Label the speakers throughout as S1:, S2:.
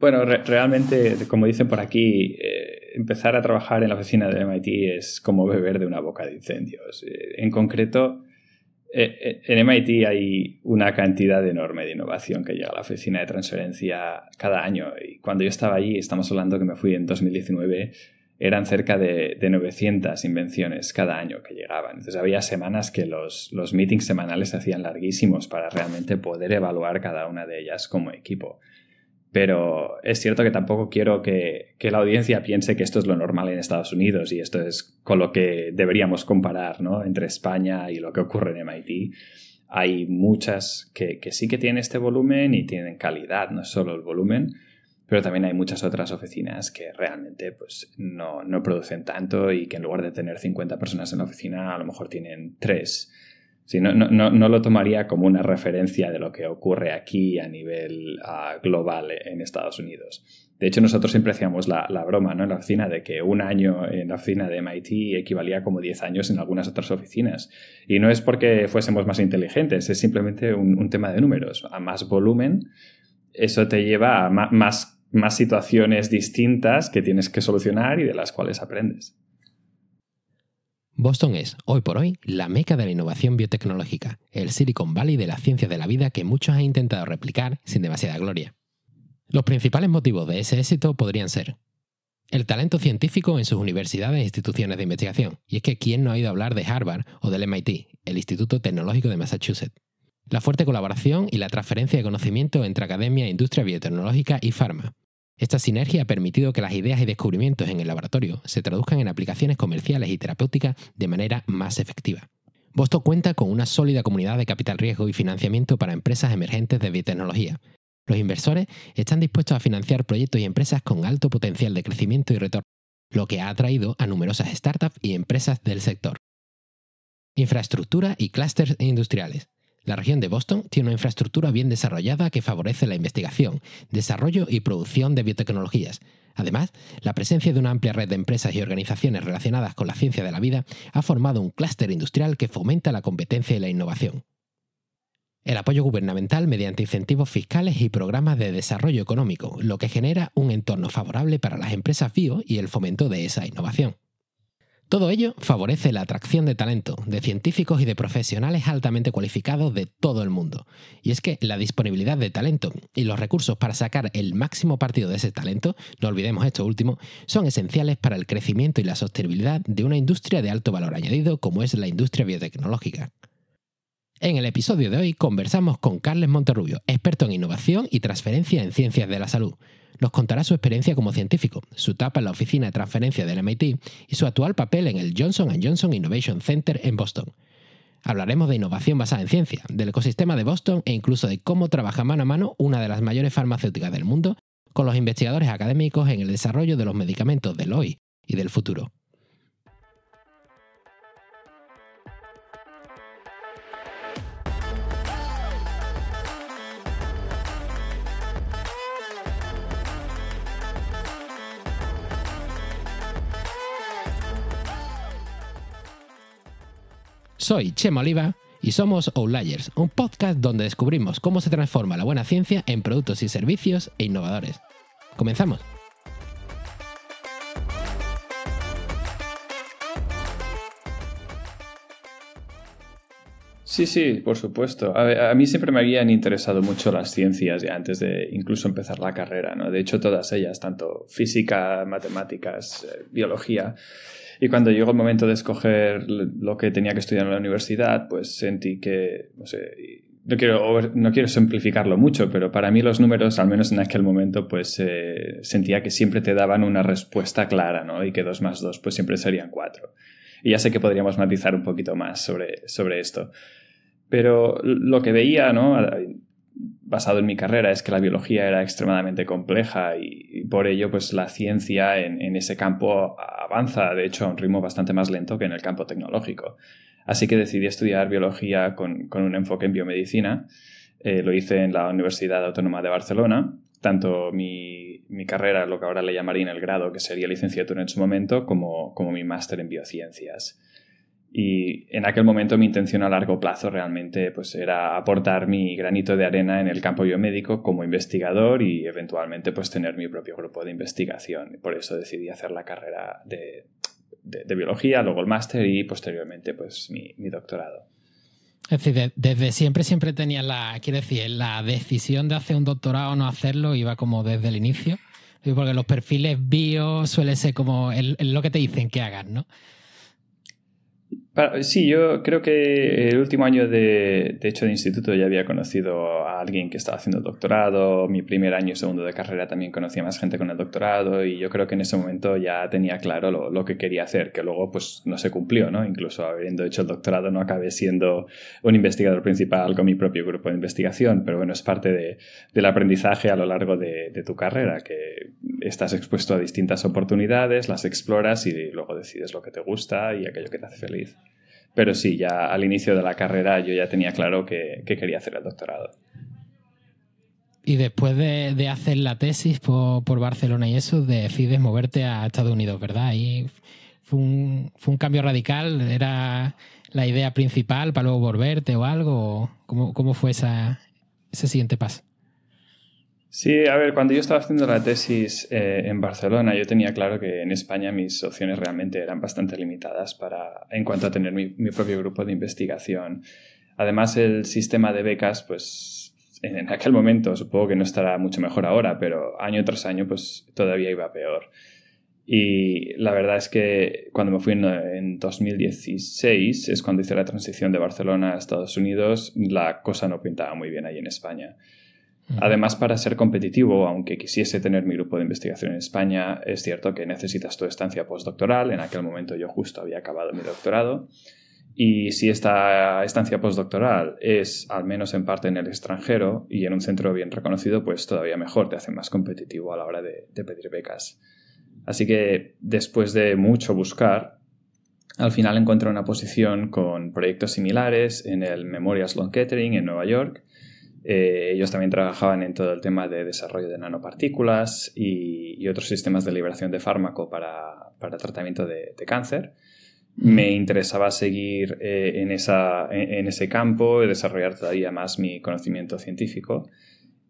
S1: Bueno, realmente, como dicen por aquí, eh, empezar a trabajar en la oficina de MIT es como beber de una boca de incendios. Eh, en concreto, eh, en MIT hay una cantidad enorme de innovación que llega a la oficina de transferencia cada año. Y cuando yo estaba allí, estamos hablando que me fui en 2019, eran cerca de, 900 invenciones cada año que llegaban. Entonces había semanas que los, los meetings semanales se hacían larguísimos para realmente poder evaluar cada una de ellas como equipo. Pero es cierto que tampoco quiero que, la audiencia piense que esto es lo normal en Estados Unidos y esto es con lo que deberíamos comparar ¿no? entre España y lo que ocurre en MIT. Hay muchas que, sí que tienen este volumen y tienen calidad, no solo el volumen, pero también hay muchas otras oficinas que realmente pues, no, no producen tanto y que en lugar de tener 50 personas en la oficina a lo mejor tienen 3 no, no, no, lo tomaría como una referencia de lo que ocurre aquí a nivel ah, global en Estados Unidos. De hecho, nosotros siempre hacíamos la, broma ¿no? en la oficina de que un año en la oficina de MIT equivalía como 10 años en algunas otras oficinas. Y no es porque fuésemos más inteligentes, es simplemente un, tema de números. A más volumen, eso te lleva a más, más situaciones distintas que tienes que solucionar y de las cuales aprendes.
S2: Boston es, hoy por hoy, la meca de la innovación biotecnológica, el Silicon Valley de la ciencia de la vida que muchos han intentado replicar sin demasiada gloria. Los principales motivos de ese éxito podrían ser el talento científico en sus universidades e instituciones de investigación, y es que ¿quién no ha oído hablar de Harvard o del MIT, el Instituto Tecnológico de Massachusetts? La fuerte colaboración y la transferencia de conocimiento entre academia, industria biotecnológica y farma, esta sinergia ha permitido que las ideas y descubrimientos en el laboratorio se traduzcan en aplicaciones comerciales y terapéuticas de manera más efectiva. Boston cuenta con una sólida comunidad de capital riesgo y financiamiento para empresas emergentes de biotecnología. Los inversores están dispuestos a financiar proyectos y empresas con alto potencial de crecimiento y retorno, lo que ha atraído a numerosas startups y empresas del sector. Infraestructura y clústeres industriales. La región de Boston tiene una infraestructura bien desarrollada que favorece la investigación, desarrollo y producción de biotecnologías. Además, la presencia de una amplia red de empresas y organizaciones relacionadas con la ciencia de la vida ha formado un clúster industrial que fomenta la competencia y la innovación. El apoyo gubernamental mediante incentivos fiscales y programas de desarrollo económico, lo que genera un entorno favorable para las empresas bio y el fomento de esa innovación. Todo ello favorece la atracción de talento, de científicos y de profesionales altamente cualificados de todo el mundo. Y es que la disponibilidad de talento y los recursos para sacar el máximo partido de ese talento, no olvidemos esto último, son esenciales para el crecimiento y la sostenibilidad de una industria de alto valor añadido como es la industria biotecnológica. En el episodio de hoy conversamos con Carles Monterrubio, experto en innovación y transferencia en ciencias de la salud nos contará su experiencia como científico, su etapa en la oficina de transferencia del MIT y su actual papel en el Johnson Johnson Innovation Center en Boston. Hablaremos de innovación basada en ciencia, del ecosistema de Boston e incluso de cómo trabaja mano a mano una de las mayores farmacéuticas del mundo con los investigadores académicos en el desarrollo de los medicamentos del hoy y del futuro. Soy Chema Oliva y somos Outliers, un podcast donde descubrimos cómo se transforma la buena ciencia en productos y servicios e innovadores. Comenzamos.
S1: Sí, sí, por supuesto. A, mí siempre me habían interesado mucho las ciencias ya antes de incluso empezar la carrera, ¿no? De hecho, todas ellas, tanto física, matemáticas, eh, biología, y cuando llegó el momento de escoger lo que tenía que estudiar en la universidad, pues sentí que, no sé, no quiero, no quiero simplificarlo mucho, pero para mí los números, al menos en aquel momento, pues eh, sentía que siempre te daban una respuesta clara, ¿no? Y que dos más dos, pues siempre serían cuatro. Y ya sé que podríamos matizar un poquito más sobre, sobre esto. Pero lo que veía, ¿no? Basado en mi carrera es que la biología era extremadamente compleja y, por ello pues la ciencia en, ese campo avanza de hecho a un ritmo bastante más lento que en el campo tecnológico. Así que decidí estudiar biología con, un enfoque en biomedicina. Eh, lo hice en la Universidad Autónoma de Barcelona. Tanto mi, carrera, lo que ahora le llamaría en el grado, que sería licenciatura en su momento, como, como mi máster en biociencias. Y en aquel momento mi intención a largo plazo realmente pues, era aportar mi granito de arena en el campo biomédico como investigador y eventualmente pues, tener mi propio grupo de investigación. Por eso decidí hacer la carrera de, biología, luego el máster y posteriormente pues, mi, doctorado.
S3: Es decir, desde siempre, siempre tenía la, quiero decir, la decisión de hacer un doctorado o no hacerlo iba como desde el inicio. Porque los perfiles bio suele ser como lo que te dicen que hagas, ¿no?
S1: Sí, yo creo que el último año de, de, hecho de instituto ya había conocido a alguien que estaba haciendo el doctorado. Mi primer año y segundo de carrera también conocía más gente con el doctorado y yo creo que en ese momento ya tenía claro lo, lo, que quería hacer, que luego pues no se cumplió, ¿no? Incluso habiendo hecho el doctorado no acabé siendo un investigador principal con mi propio grupo de investigación, pero bueno, es parte de, del aprendizaje a lo largo de, de tu carrera, que estás expuesto a distintas oportunidades, las exploras y luego decides lo que te gusta y aquello que te hace feliz. Pero sí, ya al inicio de la carrera yo ya tenía claro que, quería hacer el doctorado.
S3: Y después de, hacer la tesis por, Barcelona y eso, decides moverte a Estados Unidos, ¿verdad? Ahí fue un, fue un cambio radical, era la idea principal para luego volverte o algo. ¿Cómo, cómo fue esa, ese siguiente paso?
S1: Sí, a ver, cuando yo estaba haciendo la tesis eh, en Barcelona, yo tenía claro que en España mis opciones realmente eran bastante limitadas para, en cuanto a tener mi, propio grupo de investigación. Además, el sistema de becas, pues en aquel momento, supongo que no estará mucho mejor ahora, pero año tras año, pues todavía iba peor. Y la verdad es que cuando me fui en, en, 2016, es cuando hice la transición de Barcelona a Estados Unidos, la cosa no pintaba muy bien ahí en España. Además, para ser competitivo, aunque quisiese tener mi grupo de investigación en España, es cierto que necesitas tu estancia postdoctoral. En aquel momento yo justo había acabado mi doctorado. Y si esta estancia postdoctoral es al menos en parte en el extranjero y en un centro bien reconocido, pues todavía mejor, te hace más competitivo a la hora de, pedir becas. Así que después de mucho buscar, al final encontré una posición con proyectos similares en el Memorial Sloan Kettering en Nueva York eh, ellos también trabajaban en todo el tema de desarrollo de nanopartículas y, otros sistemas de liberación de fármaco para, para tratamiento de, cáncer. Me interesaba seguir eh, en, esa, en, ese campo y desarrollar todavía más mi conocimiento científico.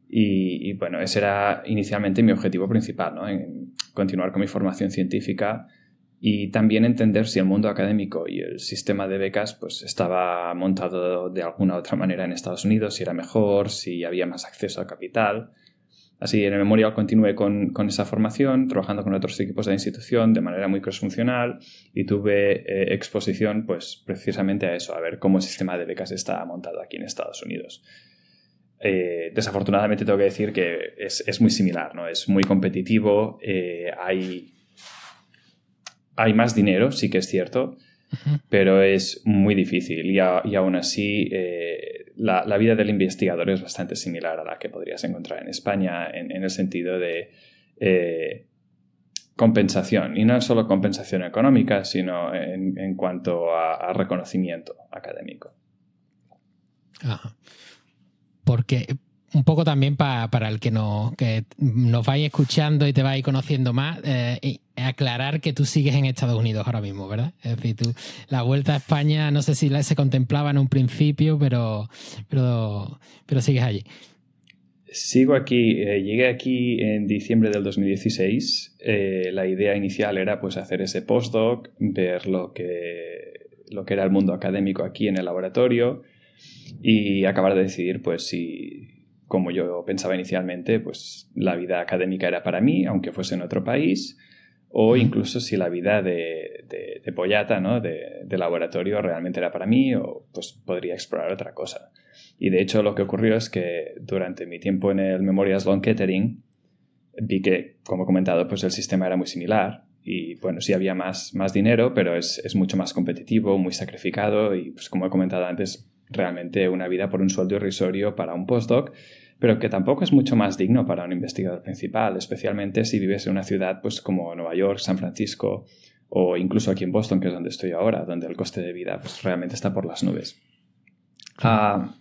S1: Y, y, bueno, ese era inicialmente mi objetivo principal, ¿no? en continuar con mi formación científica y también entender si el mundo académico y el sistema de becas pues estaba montado de alguna otra manera en Estados Unidos, si era mejor, si había más acceso a capital. Así, en el Memorial continué con, con esa formación, trabajando con otros equipos de la institución de manera muy crossfuncional y tuve eh, exposición pues precisamente a eso, a ver cómo el sistema de becas está montado aquí en Estados Unidos. Eh, desafortunadamente tengo que decir que es, es, muy similar, ¿no? es muy competitivo, eh, hay hay más dinero, sí que es cierto, pero es muy difícil y, aún así eh, la, vida del investigador es bastante similar a la que podrías encontrar en España en, el sentido de eh, compensación, y no solo compensación económica, sino en, cuanto a, reconocimiento académico.
S3: Ajá. Porque un poco también para el que, no, que nos vais escuchando y te vais conociendo más, eh, aclarar que tú sigues en Estados Unidos ahora mismo, ¿verdad? Es decir, tú, la vuelta a España no sé si se contemplaba en un principio, pero, pero, pero sigues allí.
S1: Sigo aquí, eh, llegué aquí en diciembre del 2016. Eh, la idea inicial era pues hacer ese postdoc, ver lo que, lo que era el mundo académico aquí en el laboratorio y acabar de decidir pues si, como yo pensaba inicialmente, pues la vida académica era para mí, aunque fuese en otro país, o incluso si la vida de, de, pollata, ¿no? de, laboratorio realmente era para mí, o pues podría explorar otra cosa. Y de hecho lo que ocurrió es que durante mi tiempo en el Memorial Sloan Kettering vi que, como he comentado, pues el sistema era muy similar y bueno, sí había más, más dinero, pero es, es mucho más competitivo, muy sacrificado y pues como he comentado antes, realmente una vida por un sueldo irrisorio para un postdoc, pero que tampoco es mucho más digno para un investigador principal, especialmente si vives en una ciudad pues, como Nueva York, San Francisco o incluso aquí en Boston, que es donde estoy ahora, donde el coste de vida pues, realmente está por las nubes. Ah,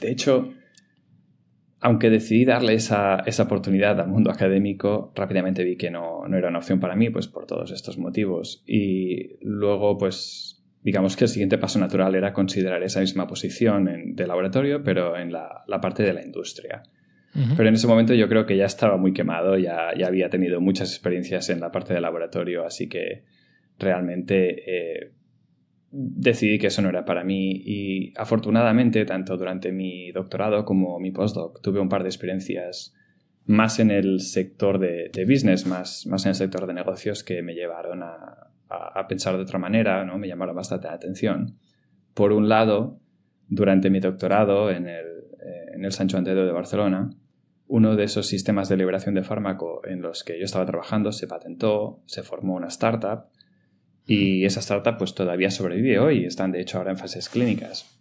S1: de hecho, aunque decidí darle esa, esa, oportunidad al mundo académico, rápidamente vi que no, no, era una opción para mí, pues por todos estos motivos. Y luego, pues digamos que el siguiente paso natural era considerar esa misma posición de laboratorio, pero en la, parte de la industria. Pero en ese momento yo creo que ya estaba muy quemado, ya, ya, había tenido muchas experiencias en la parte de laboratorio, así que realmente eh, decidí que eso no era para mí y afortunadamente tanto durante mi doctorado como mi postdoc tuve un par de experiencias más en el sector de, business, más, más en el sector de negocios que me llevaron a, a, pensar de otra manera, ¿no? me llamaron bastante la atención. Por un lado, durante mi doctorado en el, eh, en el Sancho Antero de Barcelona, uno de esos sistemas de liberación de fármaco en los que yo estaba trabajando se patentó, se formó una startup y esa startup pues todavía sobrevive hoy, están de hecho ahora en fases clínicas.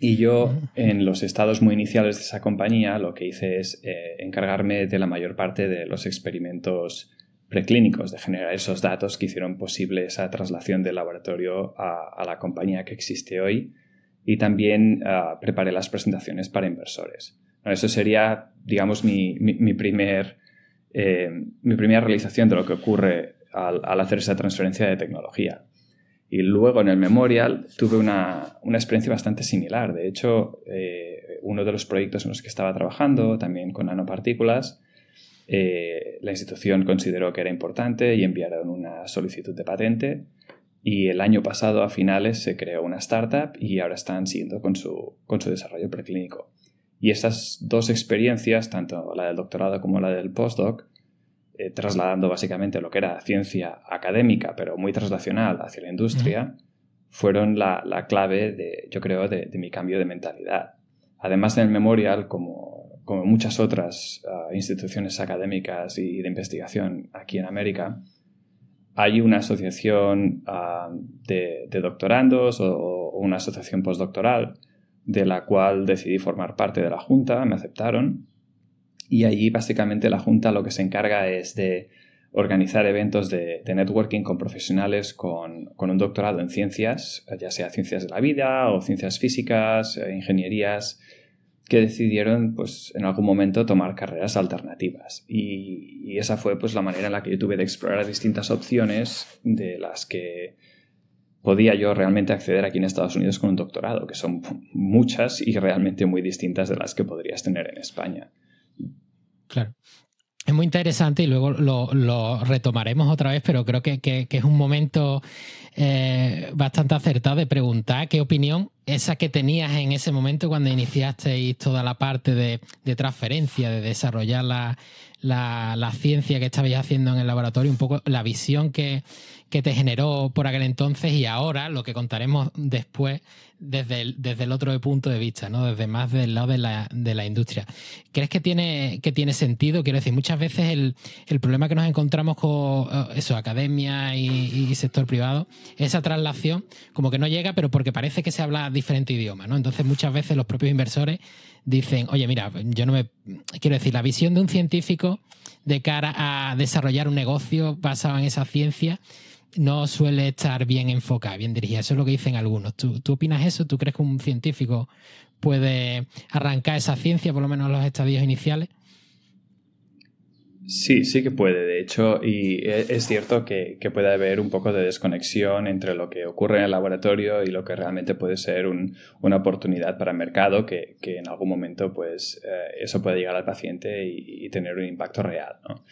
S1: Y yo en los estados muy iniciales de esa compañía lo que hice es eh, encargarme de la mayor parte de los experimentos preclínicos, de generar esos datos que hicieron posible esa traslación del laboratorio a, la compañía que existe hoy y también ah, preparé las presentaciones para inversores. eso sería, digamos, mi, primer, eh, mi primera realización de lo que ocurre al, hacer esa transferencia de tecnología. Y luego en el Memorial tuve una, experiencia bastante similar. De hecho, eh, uno de los proyectos en los que estaba trabajando, también con nanopartículas, eh, la institución consideró que era importante y enviaron una solicitud de patente. Y el año pasado, a finales, se creó una startup y ahora están siguiendo con su, con su desarrollo preclínico. Y estas dos experiencias, tanto la del doctorado como la del postdoc, eh, trasladando básicamente lo que era ciencia académica, pero muy traslacional hacia la industria, fueron la, clave, de, yo creo, de, mi cambio de mentalidad. Además, en el Memorial, como, muchas otras ah, instituciones académicas y de investigación aquí en América, hay una asociación ah, de, doctorandos o, una asociación postdoctoral de la cual decidí formar parte de la junta, me aceptaron. Y allí básicamente la Junta lo que se encarga es de organizar eventos de, networking con profesionales con, un doctorado en ciencias, ya sea ciencias de la vida o ciencias físicas, eh, ingenierías, que decidieron pues en algún momento tomar carreras alternativas. Y, esa fue pues la manera en la que yo tuve de explorar distintas opciones de las que podía yo realmente acceder aquí en Estados Unidos con un doctorado, que son muchas y realmente muy distintas de las que podrías tener en España.
S3: Claro. Es muy interesante y luego lo, retomaremos otra vez, pero creo que, es un momento eh, bastante acertado de preguntar qué opinión esa que tenías en ese momento cuando iniciasteis toda la parte de, transferencia, de desarrollar la, la, ciencia que estabais haciendo en el laboratorio, un poco la visión que, que te generó por aquel entonces y ahora lo que contaremos después desde el, desde el otro punto de vista, ¿no? Desde más del lado de la, de la industria. ¿Crees que tiene, que tiene sentido? Quiero decir, muchas veces el, el problema que nos encontramos con eh, eso, academia y, sector privado, esa traslación como que no llega, pero porque parece que se habla diferente idioma, ¿no? Entonces muchas veces los propios inversores dicen, oye, mira, yo no me... Quiero decir, la visión de un científico de cara a desarrollar un negocio basado en esa ciencia no suele estar bien enfocada, bien dirigida. Eso es lo que dicen algunos. ¿Tú, opinas eso? ¿Tú crees que un científico puede arrancar esa ciencia, por lo menos en los estadios iniciales?
S1: Sí, sí que puede, de hecho, y e, es cierto que, puede haber un poco de desconexión entre lo que ocurre en el laboratorio y lo que realmente puede ser una oportunidad para el mercado, que, en algún momento pues eh, eso puede llegar al paciente y, y tener un impacto real. ¿no?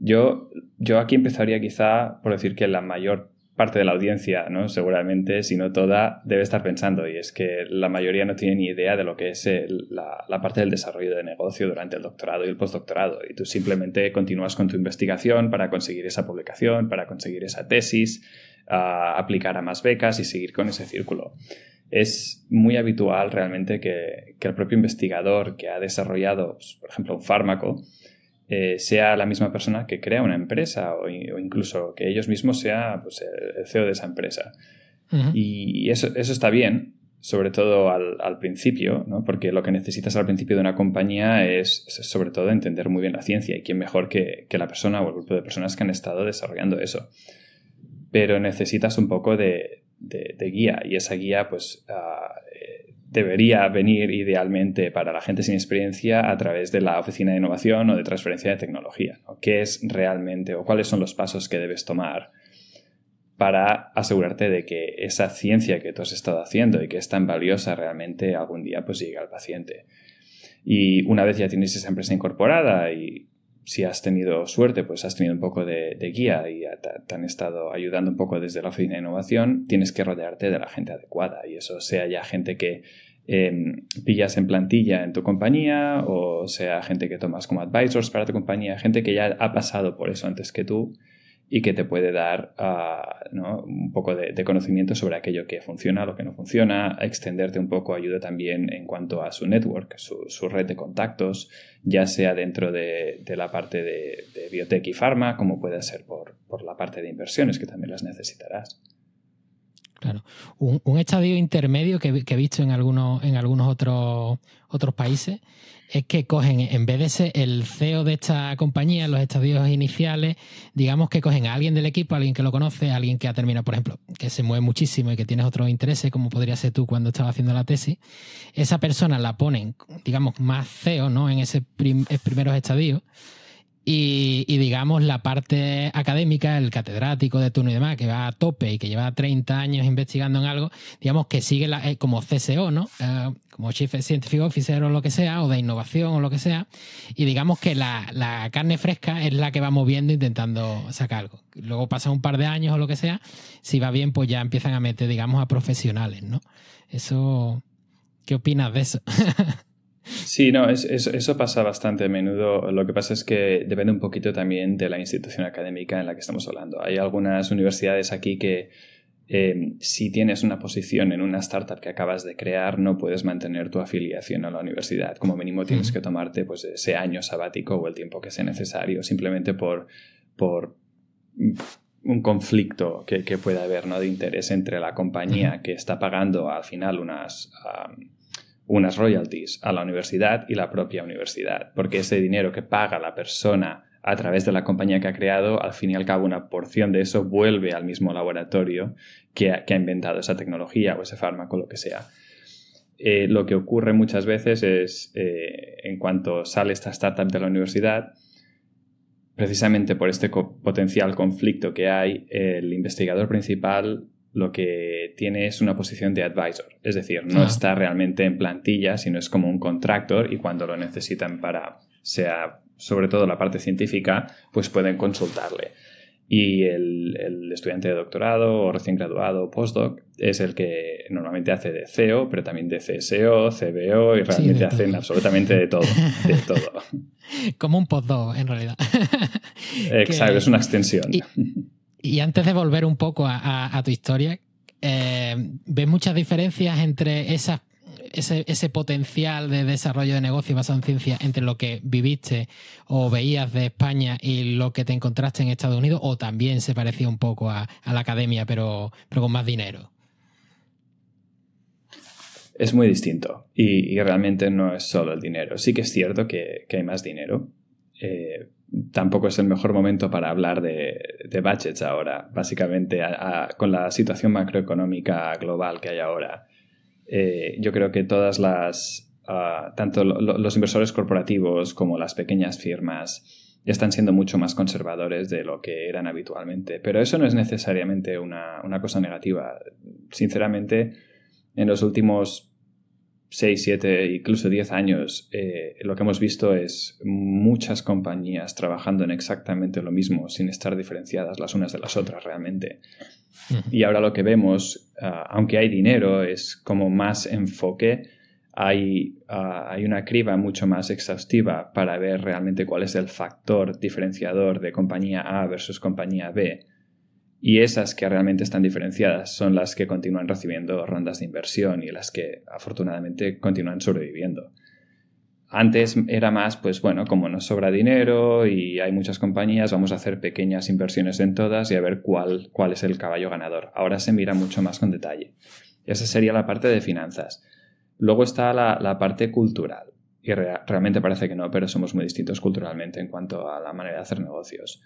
S1: Yo, yo aquí empezaría quizá por decir que la mayor parte de la audiencia, ¿no? seguramente, si no toda, debe estar pensando, y es que la mayoría no tiene ni idea de lo que es la, la, parte del desarrollo de negocio durante el doctorado y el postdoctorado, y tú simplemente continúas con tu investigación para conseguir esa publicación, para conseguir esa tesis, aplicar a más becas y seguir con ese círculo. Es muy habitual realmente que, que el propio investigador que ha desarrollado, pues, por ejemplo, un fármaco, eh, sea la misma persona que crea una empresa o, incluso que ellos mismos sea pues, el CEO de esa empresa. Y eso, eso, está bien, sobre todo al, principio, ¿no? porque lo que necesitas al principio de una compañía es, sobre todo entender muy bien la ciencia y quién mejor que, que, la persona o el grupo de personas que han estado desarrollando eso. Pero necesitas un poco de, de, guía y esa guía pues uh, debería venir idealmente para la gente sin experiencia a través de la oficina de innovación o de transferencia de tecnología. ¿Qué es realmente o cuáles son los pasos que debes tomar para asegurarte de que esa ciencia que tú has estado haciendo y que es tan valiosa realmente algún día pues llegue al paciente. Y una vez ya tienes esa empresa incorporada y si has tenido suerte, pues has tenido un poco de, guía y te, han estado ayudando un poco desde la oficina de innovación, tienes que rodearte de la gente adecuada y eso sea ya gente que em, pillas en plantilla en tu compañía o sea gente que tomas como advisors para tu compañía, gente que ya ha pasado por eso antes que tú y que te puede dar ah, un poco de, conocimiento sobre aquello que funciona, lo que no funciona, extenderte un poco ayuda también en cuanto a su network, su, red de contactos, ya sea dentro de, la parte de, biotech y farma, como puede ser por, la parte de inversiones, que también las necesitarás.
S3: Claro. Un, estadio intermedio que, que, he visto en algunos, en algunos otros, otros países es que cogen, en vez de ser el CEO de esta compañía, en los estadios iniciales, digamos que cogen a alguien del equipo, a alguien que lo conoce, a alguien que ha terminado, por ejemplo, que se mueve muchísimo y que tienes otros intereses, como podría ser tú cuando estabas haciendo la tesis, esa persona la ponen, digamos, más CEO, ¿no? En ese primeros estadios y, digamos, la parte académica, el catedrático de turno y demás, que va a tope y que lleva 30 años investigando en algo, digamos que sigue la, eh, como CSO, ¿no? Eh, como Chief Scientific Officer o lo que sea, o de innovación o lo que sea. Y digamos que la, carne fresca es la que va moviendo intentando sacar algo. Luego pasa un par de años o lo que sea, si va bien, pues ya empiezan a meter, digamos, a profesionales, ¿no? Eso. ¿Qué opinas de eso?
S1: Sí, no, eso pasa bastante a menudo. Lo que pasa es que depende un poquito también de la institución académica en la que estamos hablando. Hay algunas universidades aquí que eh, si tienes una posición en una startup que acabas de crear, no puedes mantener tu afiliación a la universidad. Como mínimo tienes que tomarte pues, ese año sabático o el tiempo que sea necesario, simplemente por, por un conflicto que, que pueda haber ¿no? de interés entre la compañía que está pagando al final unas unas royalties a la universidad y la propia universidad, porque ese dinero que paga la persona a través de la compañía que ha creado, al fin y al cabo una porción de eso vuelve al mismo laboratorio que ha, inventado esa tecnología o ese fármaco, lo que sea. Eh, lo que ocurre muchas veces es, eh, en cuanto sale esta startup de la universidad, precisamente por este potencial conflicto que hay, el investigador principal lo que tiene es una posición de advisor, es decir, no ah. está realmente en plantilla, sino es como un contractor y cuando lo necesitan para, sea sobre todo la parte científica, pues pueden consultarle. Y el, estudiante de doctorado o recién graduado o postdoc es el que normalmente hace de CEO, pero también de CSO, CBO y realmente hacen absolutamente de todo. De todo.
S3: Como un postdoc, en realidad.
S1: Exacto, es una extensión.
S3: Y antes de volver un poco a, tu historia, eh, ¿ves muchas diferencias entre ese, potencial de desarrollo de negocio basado en ciencia entre lo que viviste o veías de España y lo que te encontraste en Estados Unidos? ¿O también se parecía un poco a, la academia, pero, pero con más dinero?
S1: Es muy distinto y, realmente no es solo el dinero. Sí que es cierto que, hay más dinero. Eh, tampoco es el mejor momento para hablar de, budgets ahora, básicamente con la situación macroeconómica global que hay ahora. Eh, yo creo que todas las, ah, tanto los inversores corporativos como las pequeñas firmas están siendo mucho más conservadores de lo que eran habitualmente. Pero eso no es necesariamente una, una cosa negativa. Sinceramente, en los últimos 6, 7, incluso 10 años, eh, lo que hemos visto es muchas compañías trabajando en exactamente lo mismo, sin estar diferenciadas las unas de las otras realmente. Y ahora lo que vemos, ah, aunque hay dinero, es como más enfoque, hay, ah, hay una criba mucho más exhaustiva para ver realmente cuál es el factor diferenciador de compañía A versus compañía B y esas que realmente están diferenciadas son las que continúan recibiendo rondas de inversión y las que afortunadamente continúan sobreviviendo. Antes era más, pues bueno, como nos sobra dinero y hay muchas compañías, vamos a hacer pequeñas inversiones en todas y a ver cuál, cuál es el caballo ganador. Ahora se mira mucho más con detalle. Esa sería la parte de finanzas. Luego está la, parte cultural. Y realmente parece que no, pero somos muy distintos culturalmente en cuanto a la manera de hacer negocios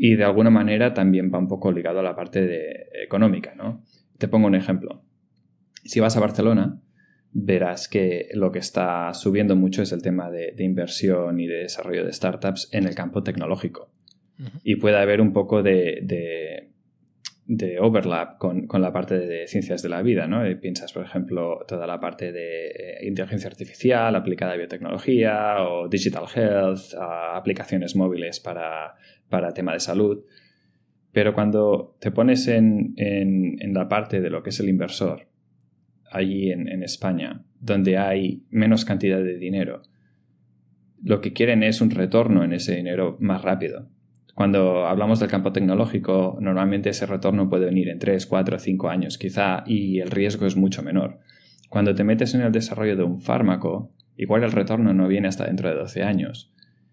S1: y de alguna manera también va un poco ligado a la parte de, económica, ¿no? Te pongo un ejemplo. Si vas a Barcelona, verás que lo que está subiendo mucho es el tema de, inversión y de desarrollo de startups en el campo tecnológico. Y puede haber un poco de, de overlap con, con, la parte de ciencias de la vida, ¿no? piensas, por ejemplo, toda la parte de eh, inteligencia artificial aplicada a biotecnología o digital health, aplicaciones móviles para, para tema de salud. Pero cuando te pones en, en, la parte de lo que es el inversor, allí en, en España, donde hay menos cantidad de dinero, lo que quieren es un retorno en ese dinero más rápido. Cuando hablamos del campo tecnológico, normalmente ese retorno puede venir en 3, 4, 5 años quizá y el riesgo es mucho menor. Cuando te metes en el desarrollo de un fármaco, igual el retorno no viene hasta dentro de 12 años.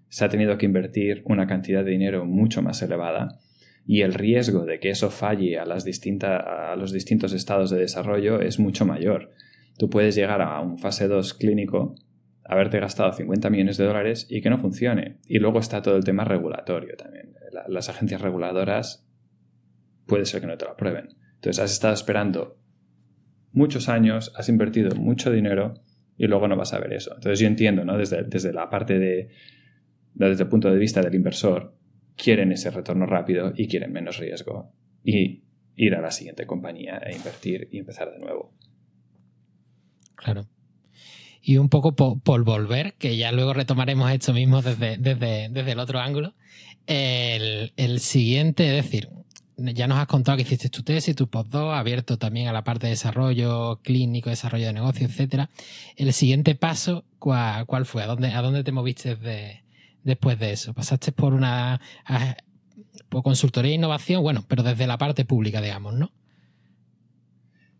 S1: Se ha tenido que invertir una cantidad de dinero mucho más elevada y el riesgo de que eso falle a, las a los distintos estados de desarrollo es mucho mayor. Tú puedes llegar a un fase 2 clínico haberte gastado 50 millones de dólares y que no funcione. Y luego está todo el tema regulatorio también. las agencias reguladoras puede ser que no te lo aprueben. Entonces has estado esperando muchos años, has invertido mucho dinero y luego no vas a ver eso. Entonces yo entiendo, ¿no? Desde, desde la parte de, desde el punto de vista del inversor, quieren ese retorno rápido y quieren menos riesgo y ir a la siguiente compañía e invertir y empezar de nuevo.
S3: Claro y un poco por, volver, que ya luego retomaremos esto mismo desde, desde, el otro ángulo. El, siguiente, es decir, ya nos has contado que hiciste tu tesis, tu postdoc, abierto también a la parte de desarrollo clínico, desarrollo de negocio, etcétera. El siguiente paso, ¿cuál, fue? ¿A dónde, ¿A dónde te moviste después de eso? ¿Pasaste por una por consultoría e innovación? Bueno, pero desde la parte pública, digamos, ¿no?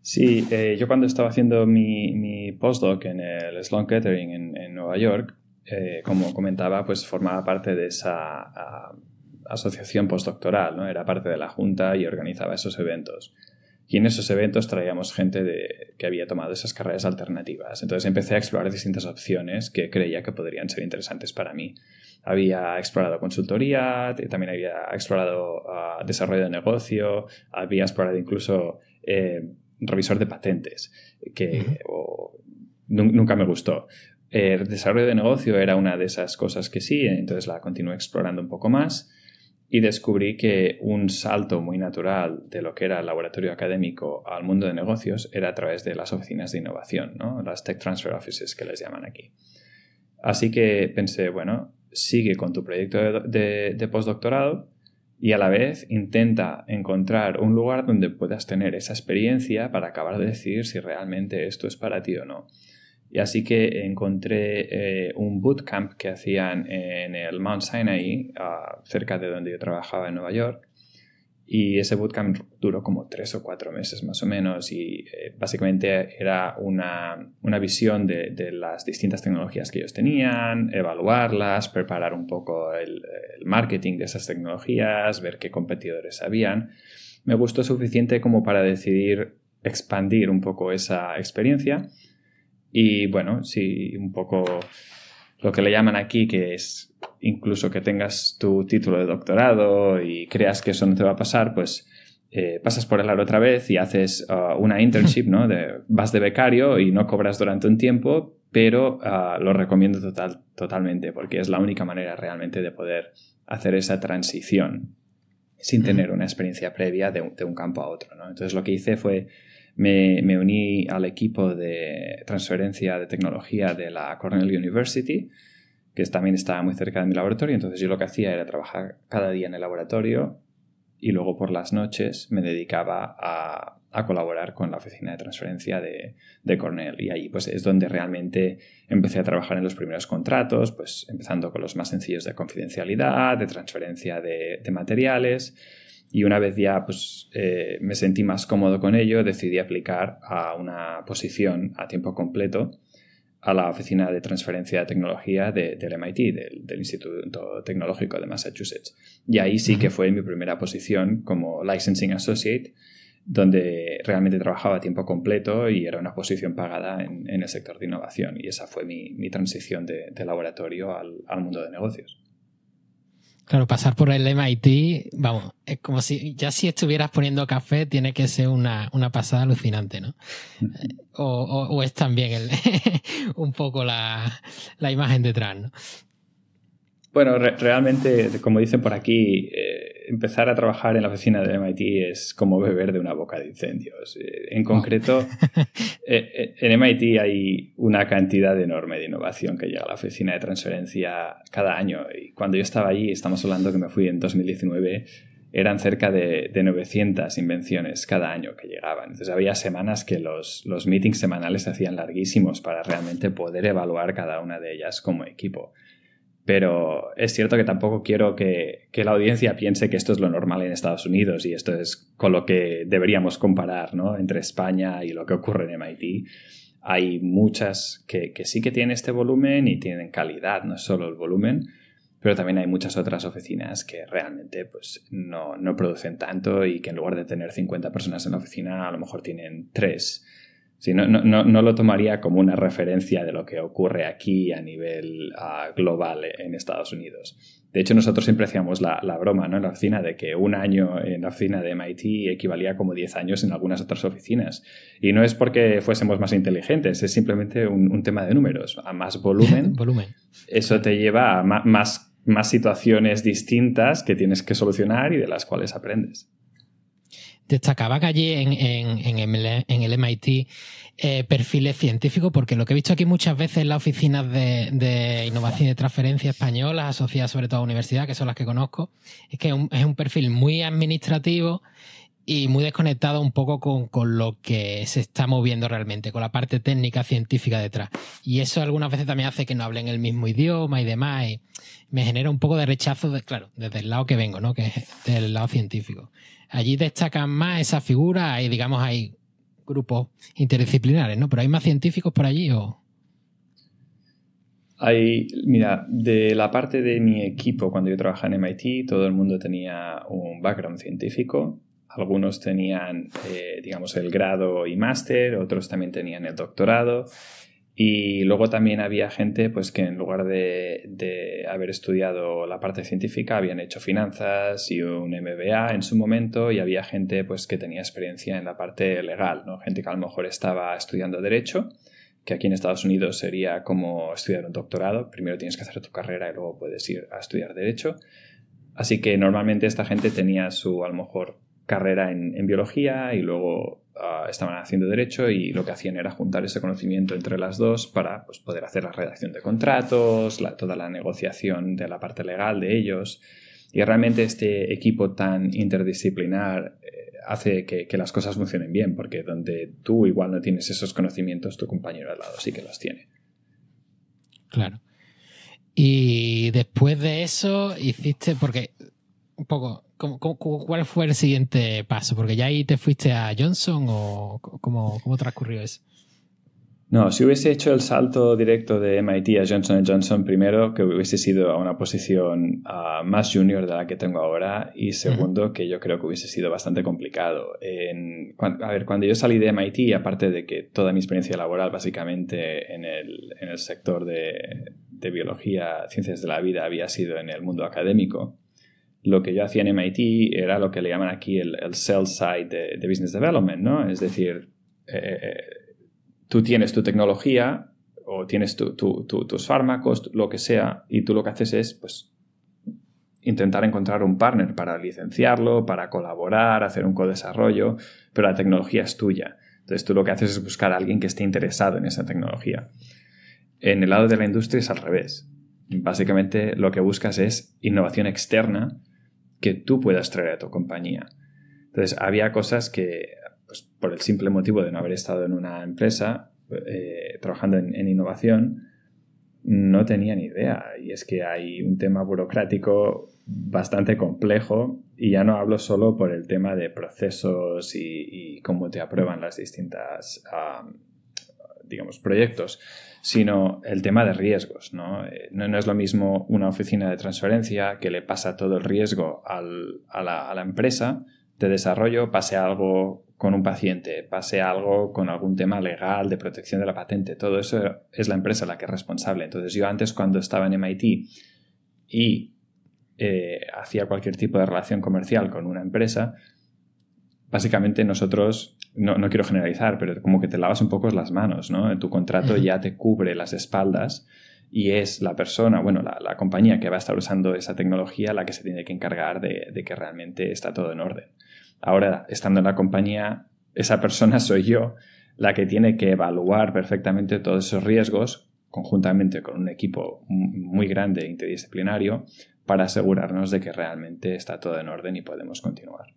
S1: Sí, eh, yo cuando estaba haciendo mi, postdoc en el Sloan Kettering en, Nueva York, eh, como comentaba, pues formaba parte de esa asociación postdoctoral, ¿no? Era parte de la junta y organizaba esos eventos. Y en esos eventos traíamos gente de, que había tomado esas carreras alternativas. Entonces empecé a explorar distintas opciones que creía que podrían ser interesantes para mí. Había explorado consultoría, también había explorado ah, desarrollo de negocio, había explorado incluso eh, revisor de patentes, que nunca me gustó. El desarrollo de negocio era una de esas cosas que sí, entonces la continué explorando un poco más y descubrí que un salto muy natural de lo que era el laboratorio académico al mundo de negocios era a través de las oficinas de innovación, ¿no? las Tech Transfer Offices que les llaman aquí. Así que pensé, bueno, sigue con tu proyecto de postdoctorado y a la vez intenta encontrar un lugar donde puedas tener esa experiencia para acabar de decidir si realmente esto es para ti o no. Y así que encontré eh, un bootcamp que hacían en el Mount Sinai, ah, cerca de donde yo trabajaba en Nueva York, y ese bootcamp duró como tres o cuatro meses más o menos y eh, básicamente era una, una visión de, de, las distintas tecnologías que ellos tenían, evaluarlas, preparar un poco el, el, marketing de esas tecnologías, ver qué competidores habían. Me gustó suficiente como para decidir expandir un poco esa experiencia y bueno, sí, un poco lo que le llaman aquí, que es incluso que tengas tu título de doctorado y creas que eso no te va a pasar, pues eh, pasas por el aro otra vez y haces uh, una internship, ¿no? De, vas de becario y no cobras durante un tiempo, pero uh, lo recomiendo total, totalmente porque es la única manera realmente de poder hacer esa transición sin tener una experiencia previa de un, campo a otro, ¿no? Entonces lo que hice fue me, me, uní al equipo de transferencia de tecnología de la Cornell University que también estaba muy cerca de mi laboratorio, entonces yo lo que hacía era trabajar cada día en el laboratorio y luego por las noches me dedicaba a, colaborar con la oficina de transferencia de, Cornell. Y ahí pues es donde realmente empecé a trabajar en los primeros contratos, pues empezando con los más sencillos de confidencialidad, de transferencia de, materiales. Y una vez ya pues, eh, me sentí más cómodo con ello, decidí aplicar a una posición a tiempo completo a la oficina de transferencia de tecnología del MIT, del, Instituto Tecnológico de Massachusetts. Y ahí sí que fue mi primera posición como Licensing Associate, donde realmente trabajaba a tiempo completo y era una posición pagada en, el sector de innovación. Y esa fue mi, transición de, laboratorio al mundo de negocios.
S3: Claro, pasar por el MIT, vamos, es como si ya si estuvieras poniendo café, tiene que ser una, pasada alucinante, ¿no? O, es también el, un poco la, imagen detrás, ¿no?
S1: Bueno, realmente, como dicen por aquí, eh, empezar a trabajar en la oficina de MIT es como beber de una boca de incendios. Eh, en concreto, eh, en MIT hay una cantidad enorme de innovación que llega a la oficina de transferencia cada año. Y cuando yo estaba allí, estamos hablando que me fui en 2019, eran cerca de, 900 invenciones cada año que llegaban. Entonces había semanas que los, los meetings semanales se hacían larguísimos para realmente poder evaluar cada una de ellas como equipo. Pero es cierto que tampoco quiero que, la audiencia piense que esto es lo normal en Estados Unidos y esto es con lo que deberíamos comparar ¿no? entre España y lo que ocurre en MIT. Hay muchas que, sí que tienen este volumen y tienen calidad, no solo el volumen, pero también hay muchas otras oficinas que realmente pues, no, no producen tanto y que en lugar de tener 50 personas en la oficina a lo mejor tienen 3 no, no, lo tomaría como una referencia de lo que ocurre aquí a nivel ah, global en Estados Unidos. De hecho, nosotros siempre hacíamos la, broma ¿no? en la oficina de que un año en la oficina de MIT equivalía como 10 años en algunas otras oficinas. Y no es porque fuésemos más inteligentes, es simplemente un, tema de números. A más volumen,
S3: volumen.
S1: eso te lleva a más, más situaciones distintas que tienes que solucionar y de las cuales aprendes
S3: destacaba que allí en, el, MIT eh, perfiles científicos, porque lo que he visto aquí muchas veces en las oficinas de, innovación y de transferencia españolas, asociadas sobre todo a universidades, que son las que conozco, es que es un, perfil muy administrativo y muy desconectado un poco con, lo que se está moviendo realmente, con la parte técnica científica detrás. Y eso algunas veces también hace que no hablen el mismo idioma y demás. Y me genera un poco de rechazo, claro, desde el lado que vengo, ¿no? que es del lado científico. Allí destacan más esa figura y digamos hay grupos interdisciplinares, ¿no? Pero hay más científicos por allí o...
S1: Hay, mira, de la parte de mi equipo, cuando yo trabajaba en MIT, todo el mundo tenía un background científico. Algunos tenían, eh, digamos, el grado y máster, otros también tenían el doctorado. Y luego también había gente pues, que en lugar de, haber estudiado la parte científica habían hecho finanzas y un MBA en su momento y había gente pues, que tenía experiencia en la parte legal, ¿no? gente que a lo mejor estaba estudiando derecho, que aquí en Estados Unidos sería como estudiar un doctorado, primero tienes que hacer tu carrera y luego puedes ir a estudiar derecho. Así que normalmente esta gente tenía su a lo mejor carrera en biología y luego Ah, estaban haciendo derecho y lo que hacían era juntar ese conocimiento entre las dos para pues, poder hacer la redacción de contratos, toda la negociación de la parte legal de ellos. Y realmente este equipo tan interdisciplinar eh, hace que, las cosas funcionen bien, porque donde tú igual no tienes esos conocimientos, tu compañero al lado sí que los tiene.
S3: Claro. Y después de eso hiciste, porque un poco, cuál fue el siguiente paso? Porque ya ahí te fuiste a Johnson o cómo, cómo transcurrió eso.
S1: No, si hubiese hecho el salto directo de MIT a Johnson Johnson, primero que hubiese sido a una posición ah, más junior de la que tengo ahora y segundo que yo creo que hubiese sido bastante complicado. a ver, cuando yo salí de MIT, aparte de que toda mi experiencia laboral básicamente en el, en el sector de, de biología, ciencias de la vida había sido en el mundo académico, lo que yo hacía en MIT era lo que le llaman aquí el, el sell side de, business development, ¿no? Es decir, eh, tú tienes tu tecnología o tienes tus fármacos, lo que sea, y tú lo que haces es, pues, intentar encontrar un partner para licenciarlo, para colaborar, hacer un co-desarrollo, pero la tecnología es tuya. Entonces tú lo que haces es buscar a alguien que esté interesado en esa tecnología. En el lado de la industria es al revés. Básicamente lo que buscas es innovación externa que tú puedas traer a tu compañía. Entonces, había cosas que, pues, por el simple motivo de no haber estado en una empresa eh, trabajando en, innovación, no tenía ni idea. Y es que hay un tema burocrático bastante complejo y ya no hablo solo por el tema de procesos y, cómo te aprueban las distintas, digamos, proyectos, sino el tema de riesgos. Eh, ¿no? ¿no? es lo mismo una oficina de transferencia que le pasa todo el riesgo a, la, empresa de desarrollo, pase algo con un paciente, pase algo con algún tema legal de protección de la patente. Todo eso es la empresa la que es responsable. Entonces yo antes cuando estaba en MIT y eh, hacía cualquier tipo de relación comercial con una empresa, básicamente nosotros, no, quiero generalizar, pero como que te lavas un poco las manos, ¿no? Tu contrato ya te cubre las espaldas y es la persona, bueno, la, compañía que va a estar usando esa tecnología la que se tiene que encargar de, de, que realmente está todo en orden. Ahora, estando en la compañía, esa persona soy yo la que tiene que evaluar perfectamente todos esos riesgos conjuntamente con un equipo muy grande e interdisciplinario para asegurarnos de que realmente está todo en orden y podemos continuar.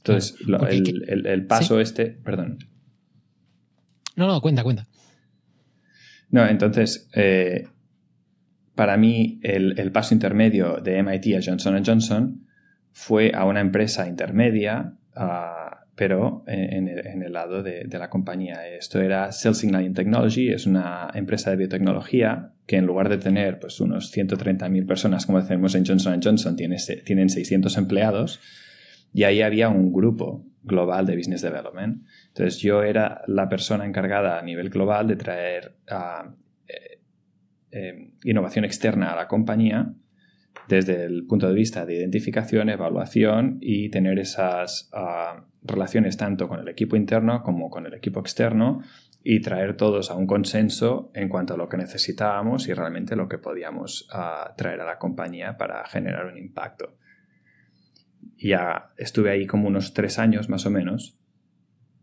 S1: Entonces, el, paso este, perdón.
S3: No, no, cuenta, cuenta.
S1: No, entonces, eh, para mí el, paso intermedio de MIT a Johnson Johnson fue a una empresa intermedia, pero en, el, lado de, la compañía. Esto era Cell Signaling Technology, es una empresa de biotecnología que en lugar de tener pues, unos 130.000 personas como tenemos en Johnson Johnson, tiene, tienen 600 empleados y ahí había un grupo global de Business Development. Entonces yo era la persona encargada a nivel global de traer ah, eh, eh, innovación externa a la compañía desde el punto de vista de identificación, evaluación y tener esas ah, relaciones tanto con el equipo interno como con el equipo externo y traer todos a un consenso en cuanto a lo que necesitábamos y realmente lo que podíamos ah, traer a la compañía para generar un impacto ya estuve ahí como unos tres años más o menos.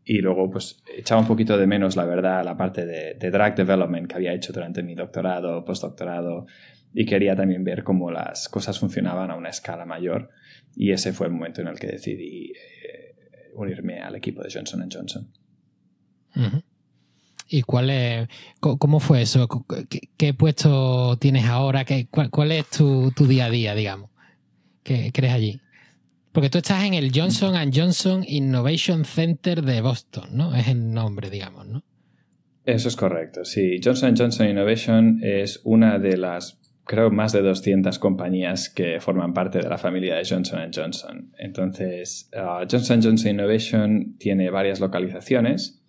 S1: Y luego, pues, echaba un poquito de menos, la verdad, la parte de, drug development que había hecho durante mi doctorado, postdoctorado, y quería también ver cómo las cosas funcionaban a una escala mayor. Y ese fue el momento en el que decidí eh, unirme al equipo de Johnson Johnson.
S3: ¿Y cuál es, cómo fue eso? ¿Qué, puesto tienes ahora? ¿Qué, cuál, es tu, día a día, digamos? ¿Qué crees allí? Porque tú estás en el Johnson Johnson Innovation Center de Boston, ¿no? Es el nombre, digamos, ¿no?
S1: Eso es correcto, sí. Johnson Johnson Innovation es una de las, creo, más de 200 compañías que forman parte de la familia de Johnson Johnson. Entonces, uh, Johnson Johnson Innovation tiene varias localizaciones.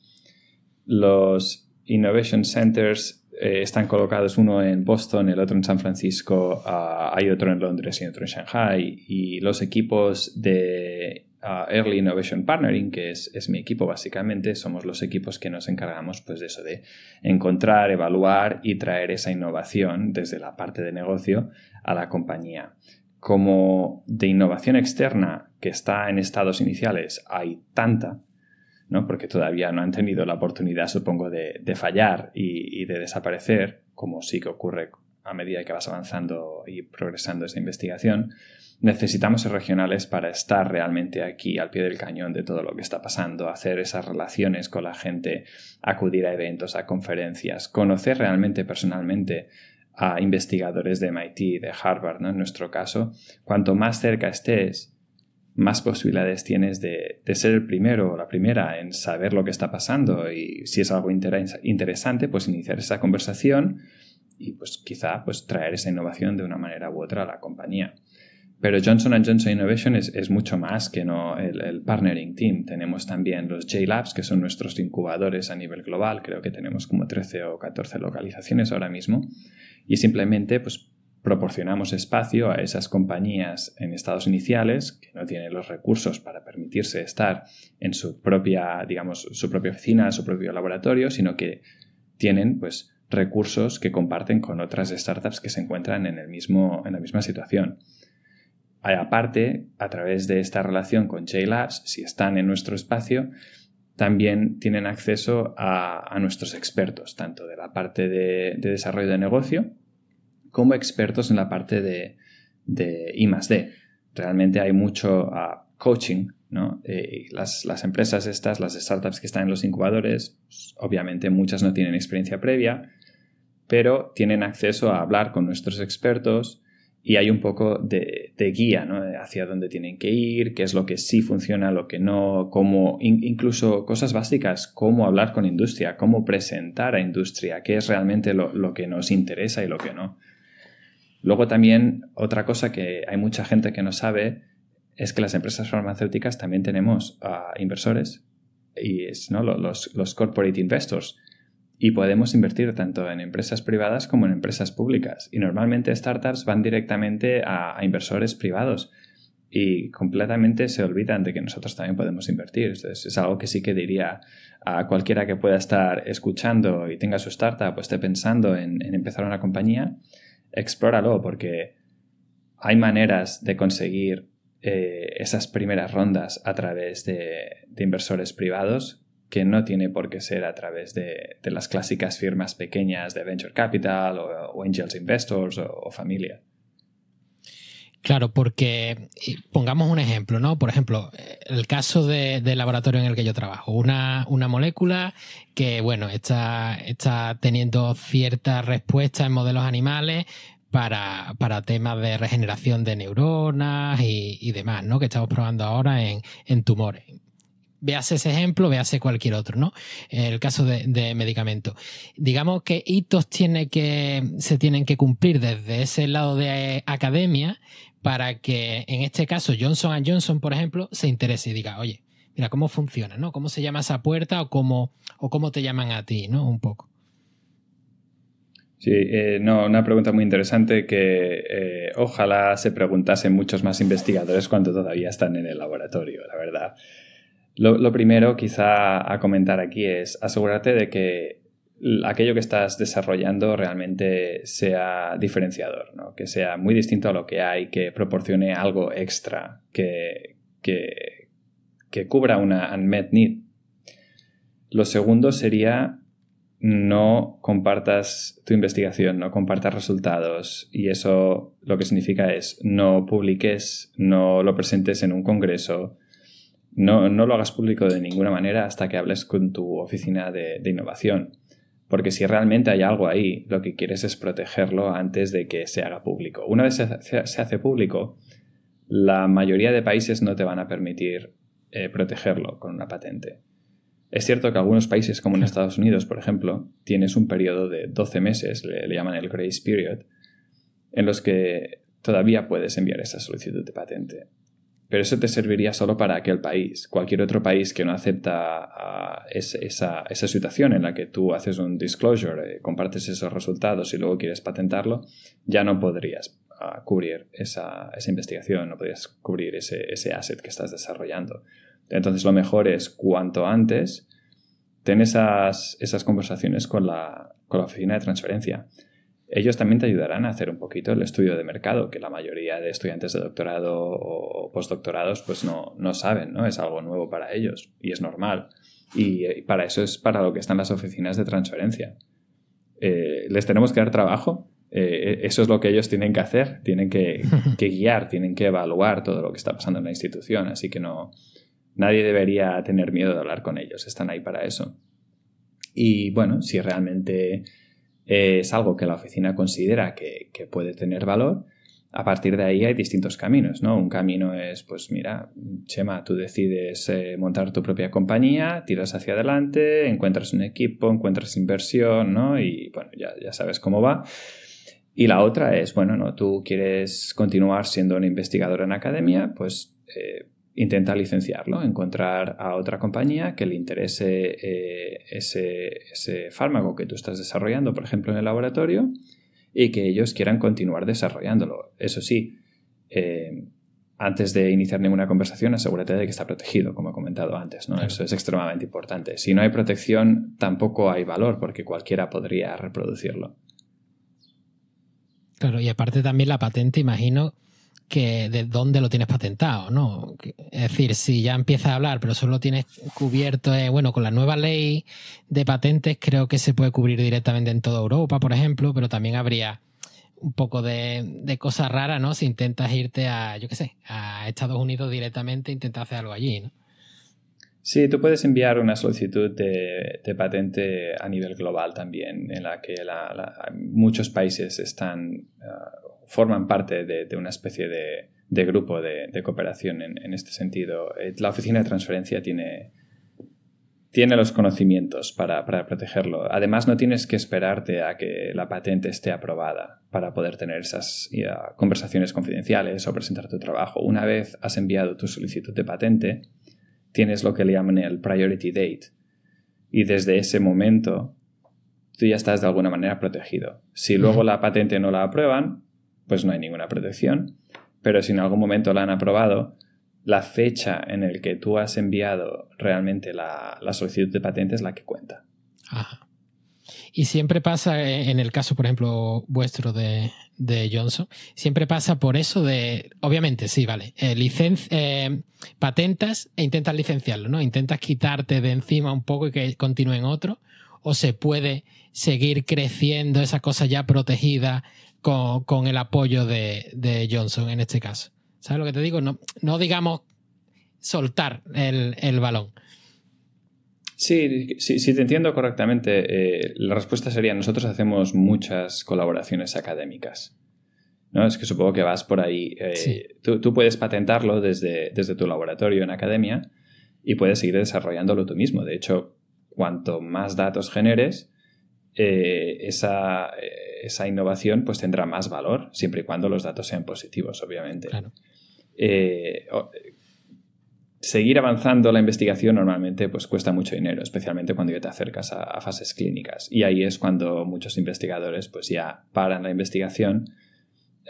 S1: Los Innovation Centers eh, están colocados uno en Boston, el otro en San Francisco, ah, hay otro en Londres y otro en Shanghai. Y los equipos de ah, Early Innovation Partnering, que es, mi equipo básicamente, somos los equipos que nos encargamos pues, de eso, de encontrar, evaluar y traer esa innovación desde la parte de negocio a la compañía. Como de innovación externa que está en estados iniciales hay tanta, porque todavía no han tenido la oportunidad, supongo, de, fallar y, de desaparecer, como sí que ocurre a medida que vas avanzando y progresando esa investigación. Necesitamos ser regionales para estar realmente aquí al pie del cañón de todo lo que está pasando, hacer esas relaciones con la gente, acudir a eventos, a conferencias, conocer realmente personalmente a investigadores de MIT, de Harvard, ¿no? En nuestro caso, cuanto más cerca estés, más posibilidades tienes de, ser el primero o la primera en saber lo que está pasando y si es algo interesante, pues iniciar esa conversación y pues quizá pues traer esa innovación de una manera u otra a la compañía. Pero Johnson Johnson Innovation es, mucho más que no el, el, partnering team. Tenemos también los J-Labs, que son nuestros incubadores a nivel global. Creo que tenemos como 13 o 14 localizaciones ahora mismo. Y simplemente pues, proporcionamos espacio a esas compañías en estados iniciales que no tienen los recursos para permitirse estar en su propia, digamos, su propia oficina, su propio laboratorio, sino que tienen pues recursos que comparten con otras startups que se encuentran en, el mismo, en la misma situación. Aparte, a través de esta relación con JLabs, si están en nuestro espacio, también tienen acceso a, nuestros expertos, tanto de la parte de desarrollo de negocio, como expertos en la parte de, de I +D. Realmente hay mucho ah, coaching, ¿no? Eh, las, empresas estas, las startups que están en los incubadores, pues, obviamente muchas no tienen experiencia previa, pero tienen acceso a hablar con nuestros expertos y hay un poco de, guía ¿no? hacia dónde tienen que ir, qué es lo que sí funciona, lo que no, cómo, incluso cosas básicas, cómo hablar con industria, cómo presentar a industria, qué es realmente lo, lo que nos interesa y lo que no. Luego también otra cosa que hay mucha gente que no sabe es que las empresas farmacéuticas también tenemos inversores y es, ¿no? los, los corporate investors y podemos invertir tanto en empresas privadas como en empresas públicas. Y normalmente startups van directamente a, inversores privados. y completamente se olvidan de que nosotros también podemos invertir. Entonces, es algo que sí que diría a cualquiera que pueda estar escuchando y tenga su startup o esté pensando en, empezar una compañía, explóralo porque hay maneras de conseguir eh, esas primeras rondas a través de, inversores privados que no tiene por qué ser a través de, las clásicas firmas pequeñas de venture capital o, angels investors o familia.
S3: Claro, porque pongamos un ejemplo, ¿no? Por ejemplo, el caso del laboratorio en el que yo trabajo, una, molécula que, bueno, está, está teniendo cierta respuesta en modelos animales para, temas de regeneración de neuronas y, demás, ¿no? Que estamos probando ahora en, en tumores veas ese ejemplo, véase cualquier otro, ¿no? El caso de, de medicamentos. Digamos que hitos tiene que, se tienen que cumplir desde ese lado de academia para que en este caso Johnson Johnson, por ejemplo, se interese y diga, oye, mira cómo funciona, ¿no? ¿Cómo se llama esa puerta o cómo, o cómo te llaman a ti, ¿no? Un poco.
S1: Sí, eh, no, una pregunta muy interesante que eh, ojalá se preguntasen muchos más investigadores cuando todavía están en el laboratorio, la verdad. Lo, lo primero quizá a comentar aquí es asegúrate de que aquello que estás desarrollando realmente sea diferenciador, que sea muy distinto a lo que hay, que proporcione algo extra, que, que, que cubra una unmet need. Lo segundo sería no compartas tu investigación, no compartas resultados y eso lo que significa es no publiques, no lo presentes en un congreso, no, no lo hagas público de ninguna manera hasta que hables con tu oficina de innovación. Porque si realmente hay algo ahí, lo que quieres es protegerlo antes de que se haga público. Una vez se hace público, la mayoría de países no te van a permitir eh, protegerlo con una patente. Es cierto que algunos países, como en Estados Unidos, por ejemplo, tienes un periodo de 12 meses, le, le llaman el grace period, en los que todavía puedes enviar esa solicitud de patente. Pero eso te serviría solo para aquel país. Cualquier otro país que no acepta ah, esa, situación en la que tú haces un disclosure, eh, compartes esos resultados y luego quieres patentarlo, ya no podrías ah, cubrir esa, investigación, no podrías cubrir ese, ese asset que estás desarrollando. Entonces lo mejor es cuanto antes ten esas, esas conversaciones con la, con la oficina de transferencia ellos también te ayudarán a hacer un poquito el estudio de mercado, que la mayoría de estudiantes de doctorado o postdoctorados pues no, no saben, ¿no? Es algo nuevo para ellos y es normal. Y, para eso es para lo que están las oficinas de transferencia. Eh, les tenemos que dar trabajo, eh, eso es lo que ellos tienen que hacer, tienen que, que, guiar, tienen que evaluar todo lo que está pasando en la institución, así que no, nadie debería tener miedo de hablar con ellos, están ahí para eso. Y bueno, si realmente es algo que la oficina considera que, puede tener valor, a partir de ahí hay distintos caminos, ¿no? Un camino es, pues mira, Chema, tú decides eh, montar tu propia compañía, tiras hacia adelante, encuentras un equipo, encuentras inversión, ¿no? Y bueno, ya, sabes cómo va. Y la otra es, bueno, ¿no? Tú quieres continuar siendo un investigador en academia, pues eh, intenta licenciarlo, encontrar a otra compañía que le interese eh, ese, fármaco que tú estás desarrollando, por ejemplo, en el laboratorio, y que ellos quieran continuar desarrollándolo. Eso sí, eh, antes de iniciar ninguna conversación, asegúrate de que está protegido, como he comentado antes. ¿no? Eso es extremadamente importante. Si no hay protección, tampoco hay valor, porque cualquiera podría reproducirlo.
S3: Claro, y aparte también la patente, imagino que de dónde lo tienes patentado, ¿no? Es decir, si ya empiezas a hablar, pero solo tienes cubierto, eh, bueno, con la nueva ley de patentes creo que se puede cubrir directamente en toda Europa, por ejemplo, pero también habría un poco de, de cosas raras, ¿no? Si intentas irte a, yo qué sé, a Estados Unidos directamente, intentar hacer algo allí, ¿no?
S1: Sí, tú puedes enviar una solicitud de, patente a nivel global también, en la que muchos países están ah, forman parte de, una especie de, grupo de, cooperación en, este sentido. Eh, la oficina de transferencia tiene, tiene los conocimientos para, protegerlo. Además, no tienes que esperarte a que la patente esté aprobada para poder tener esas conversaciones confidenciales o presentar tu trabajo. Una vez has enviado tu solicitud de patente, tienes lo que le llaman el priority date. Y desde ese momento, tú ya estás de alguna manera protegido. Si luego la patente no la aprueban, pues no hay ninguna protección. pero si en algún momento la han aprobado, la fecha en el que tú has enviado realmente la, solicitud de patente es la que cuenta.
S3: Ajá. Y siempre pasa, eh, en el caso, por ejemplo, vuestro de, Johnson, siempre pasa por eso de, obviamente, sí, vale, eh, eh, patentas e intentas licenciarlo, ¿no? Intentas quitarte de encima un poco y que continúe en otro, o se puede seguir creciendo esa cosa ya protegida con, el apoyo de, Johnson en este caso. ¿Sabes lo que te digo? No, no digamos soltar el, balón.
S1: Sí, sí, te entiendo correctamente. Eh, la respuesta sería, nosotros hacemos muchas colaboraciones académicas. ¿no? Es que supongo que vas por ahí. Eh, tú, puedes patentarlo desde, desde tu laboratorio en academia y puedes seguir desarrollándolo tú mismo. De hecho, cuanto más datos generes, eh, esa, esa, innovación pues tendrá más valor, siempre y cuando los datos sean positivos, obviamente. Eh, seguir avanzando la investigación normalmente pues cuesta mucho dinero, especialmente cuando ya te acercas a, fases clínicas. Y ahí es cuando muchos investigadores pues ya paran la investigación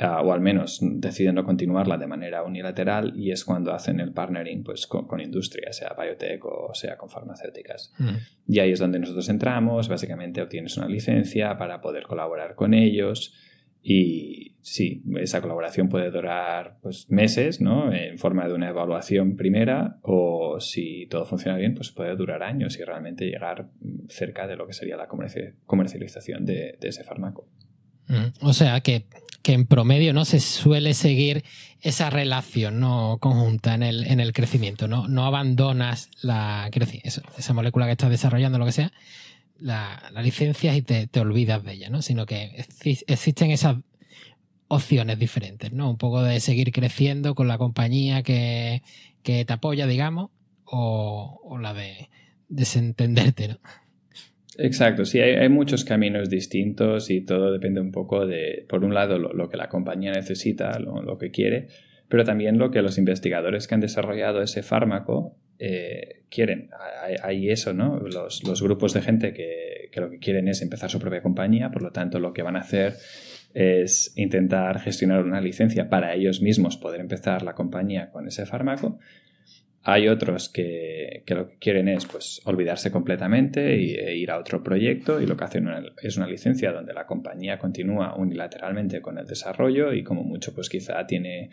S1: Ah, o al menos deciden no continuarla de manera unilateral y es cuando hacen el partnering pues, con, industria, sea biotech o sea con farmacéuticas. Mm. Y ahí es donde nosotros entramos, básicamente obtienes una licencia para poder colaborar con ellos y sí, esa colaboración puede durar pues, meses, ¿no? En forma de una evaluación primera o si todo funciona bien, pues puede durar años y realmente llegar cerca de lo que sería la comercialización de, de ese fármaco.
S3: Mm. O sea que que en promedio no se suele seguir esa relación ¿no? conjunta en el, en el crecimiento. No, no abandonas la, esa molécula que estás desarrollando, lo que sea, la, la licencias y te, te, olvidas de ella, ¿no? sino que existen esas opciones diferentes, ¿no? Un poco de seguir creciendo con la compañía que, que te apoya, digamos, o, o la de desentenderte, ¿no?
S1: Exacto, sí, hay, muchos caminos distintos y todo depende un poco de, por un lado, lo, que la compañía necesita, lo, que quiere, pero también lo que los investigadores que han desarrollado ese fármaco eh, quieren. Hay, eso, ¿no? Los, grupos de gente que, que, lo que quieren es empezar su propia compañía, por lo tanto, lo que van a hacer es intentar gestionar una licencia para ellos mismos poder empezar la compañía con ese fármaco hay otros que, lo que quieren es pues, olvidarse completamente e ir a otro proyecto y lo que hacen es una licencia donde la compañía continúa unilateralmente con el desarrollo y como mucho pues quizá tiene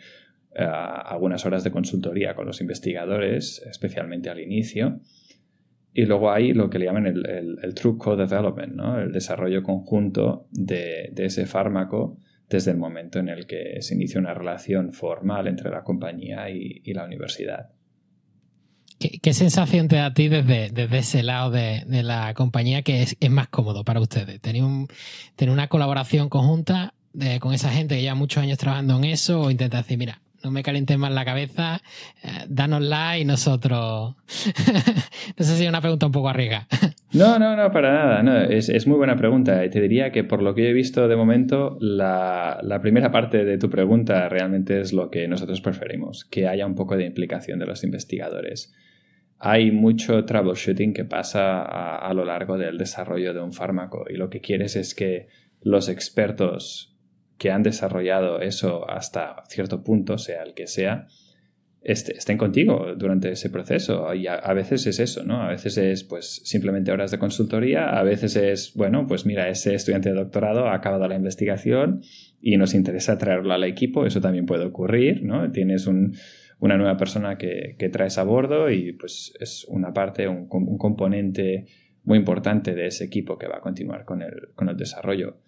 S1: eh, algunas horas de consultoría con los investigadores, especialmente al inicio. Y luego hay lo que le llaman el, True Co-Development, ¿no? el desarrollo conjunto de, ese fármaco desde el momento en el que se inicia una relación formal entre la compañía y la universidad.
S3: ¿Qué, sensación te da a ti desde, desde ese lado de, la compañía que es, más cómodo para ustedes? ¿Tener, un, tener una colaboración conjunta con esa gente que lleva muchos años trabajando en eso o intentar decir, mira, no me calientes más la cabeza, eh, danosla y nosotros... no sé si es una pregunta un poco arriesgada.
S1: no, no, no, para nada. No, es, muy buena pregunta. Y te diría que por lo que he visto de momento, la, la, primera parte de tu pregunta realmente es lo que nosotros preferimos, que haya un poco de implicación de los investigadores hay mucho troubleshooting que pasa a, lo largo del desarrollo de un fármaco y lo que quieres es que los expertos que han desarrollado eso hasta cierto punto, sea el que sea, estén contigo durante ese proceso. Y a, veces es eso, ¿no? A veces es pues simplemente horas de consultoría, a veces es, bueno, pues mira, ese estudiante de doctorado ha acabado la investigación y nos interesa traerlo al equipo, eso también puede ocurrir, ¿no? Tienes un, una nueva persona que, traes a bordo y pues es una parte, un, componente muy importante de ese equipo que va a continuar con el, con el desarrollo.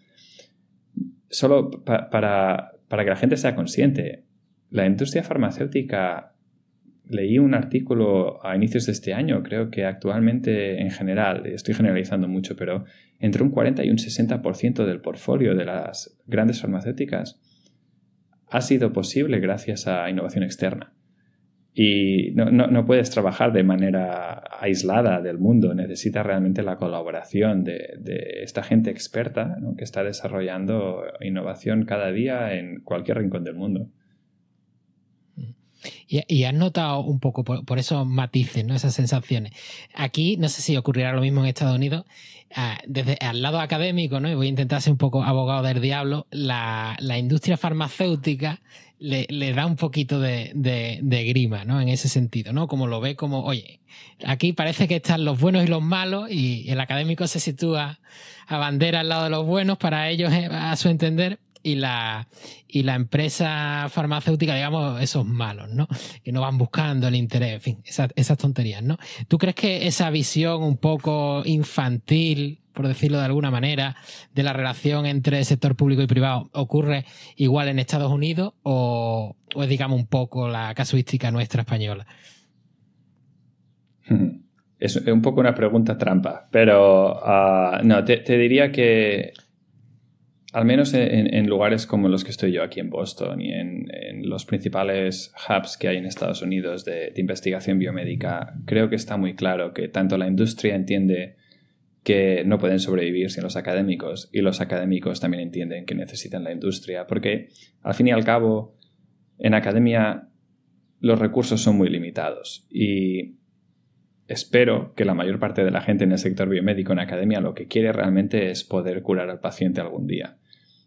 S1: Solo para, para que la gente sea consciente, la industria farmacéutica leí un artículo a inicios de este año, creo que actualmente en general, estoy generalizando mucho, pero entre un 40 y un 60% del portfolio de las grandes farmacéuticas ha sido posible gracias a innovación externa. Y no, puedes trabajar de manera aislada del mundo, necesitas realmente la colaboración de, esta gente experta que está desarrollando innovación cada día en cualquier rincón del mundo.
S3: Y, has notado un poco por, esos matices, ¿no? esas sensaciones. Aquí, no sé si ocurrirá lo mismo en Estados Unidos, ah, desde al lado académico, ¿no? y voy a intentar ser un poco abogado del diablo, la, industria farmacéutica le, da un poquito de, grima, ¿no? En ese sentido, ¿no? Como lo ve como, oye, aquí parece que están los buenos y los malos, y el académico se sitúa a bandera al lado de los buenos para ellos, eh, a su entender, y la, y la empresa farmacéutica, digamos, esos malos, ¿no? Que no van buscando el interés, en fin, esas, tonterías, ¿no? ¿Tú crees que esa visión un poco infantil, por decirlo de alguna manera, de la relación entre el sector público y privado ocurre igual en Estados Unidos o, es, digamos, un poco la casuística nuestra española?
S1: Es un poco una pregunta trampa, pero ah, no, te, diría que al menos en, lugares como los que estoy yo aquí en Boston y en, los principales hubs que hay en Estados Unidos de, investigación biomédica, creo que está muy claro que tanto la industria entiende que no pueden sobrevivir sin los académicos y los académicos también entienden que necesitan la industria, porque al fin y al cabo en academia los recursos son muy limitados y espero que la mayor parte de la gente en el sector biomédico en academia lo que quiere realmente es poder curar al paciente algún día.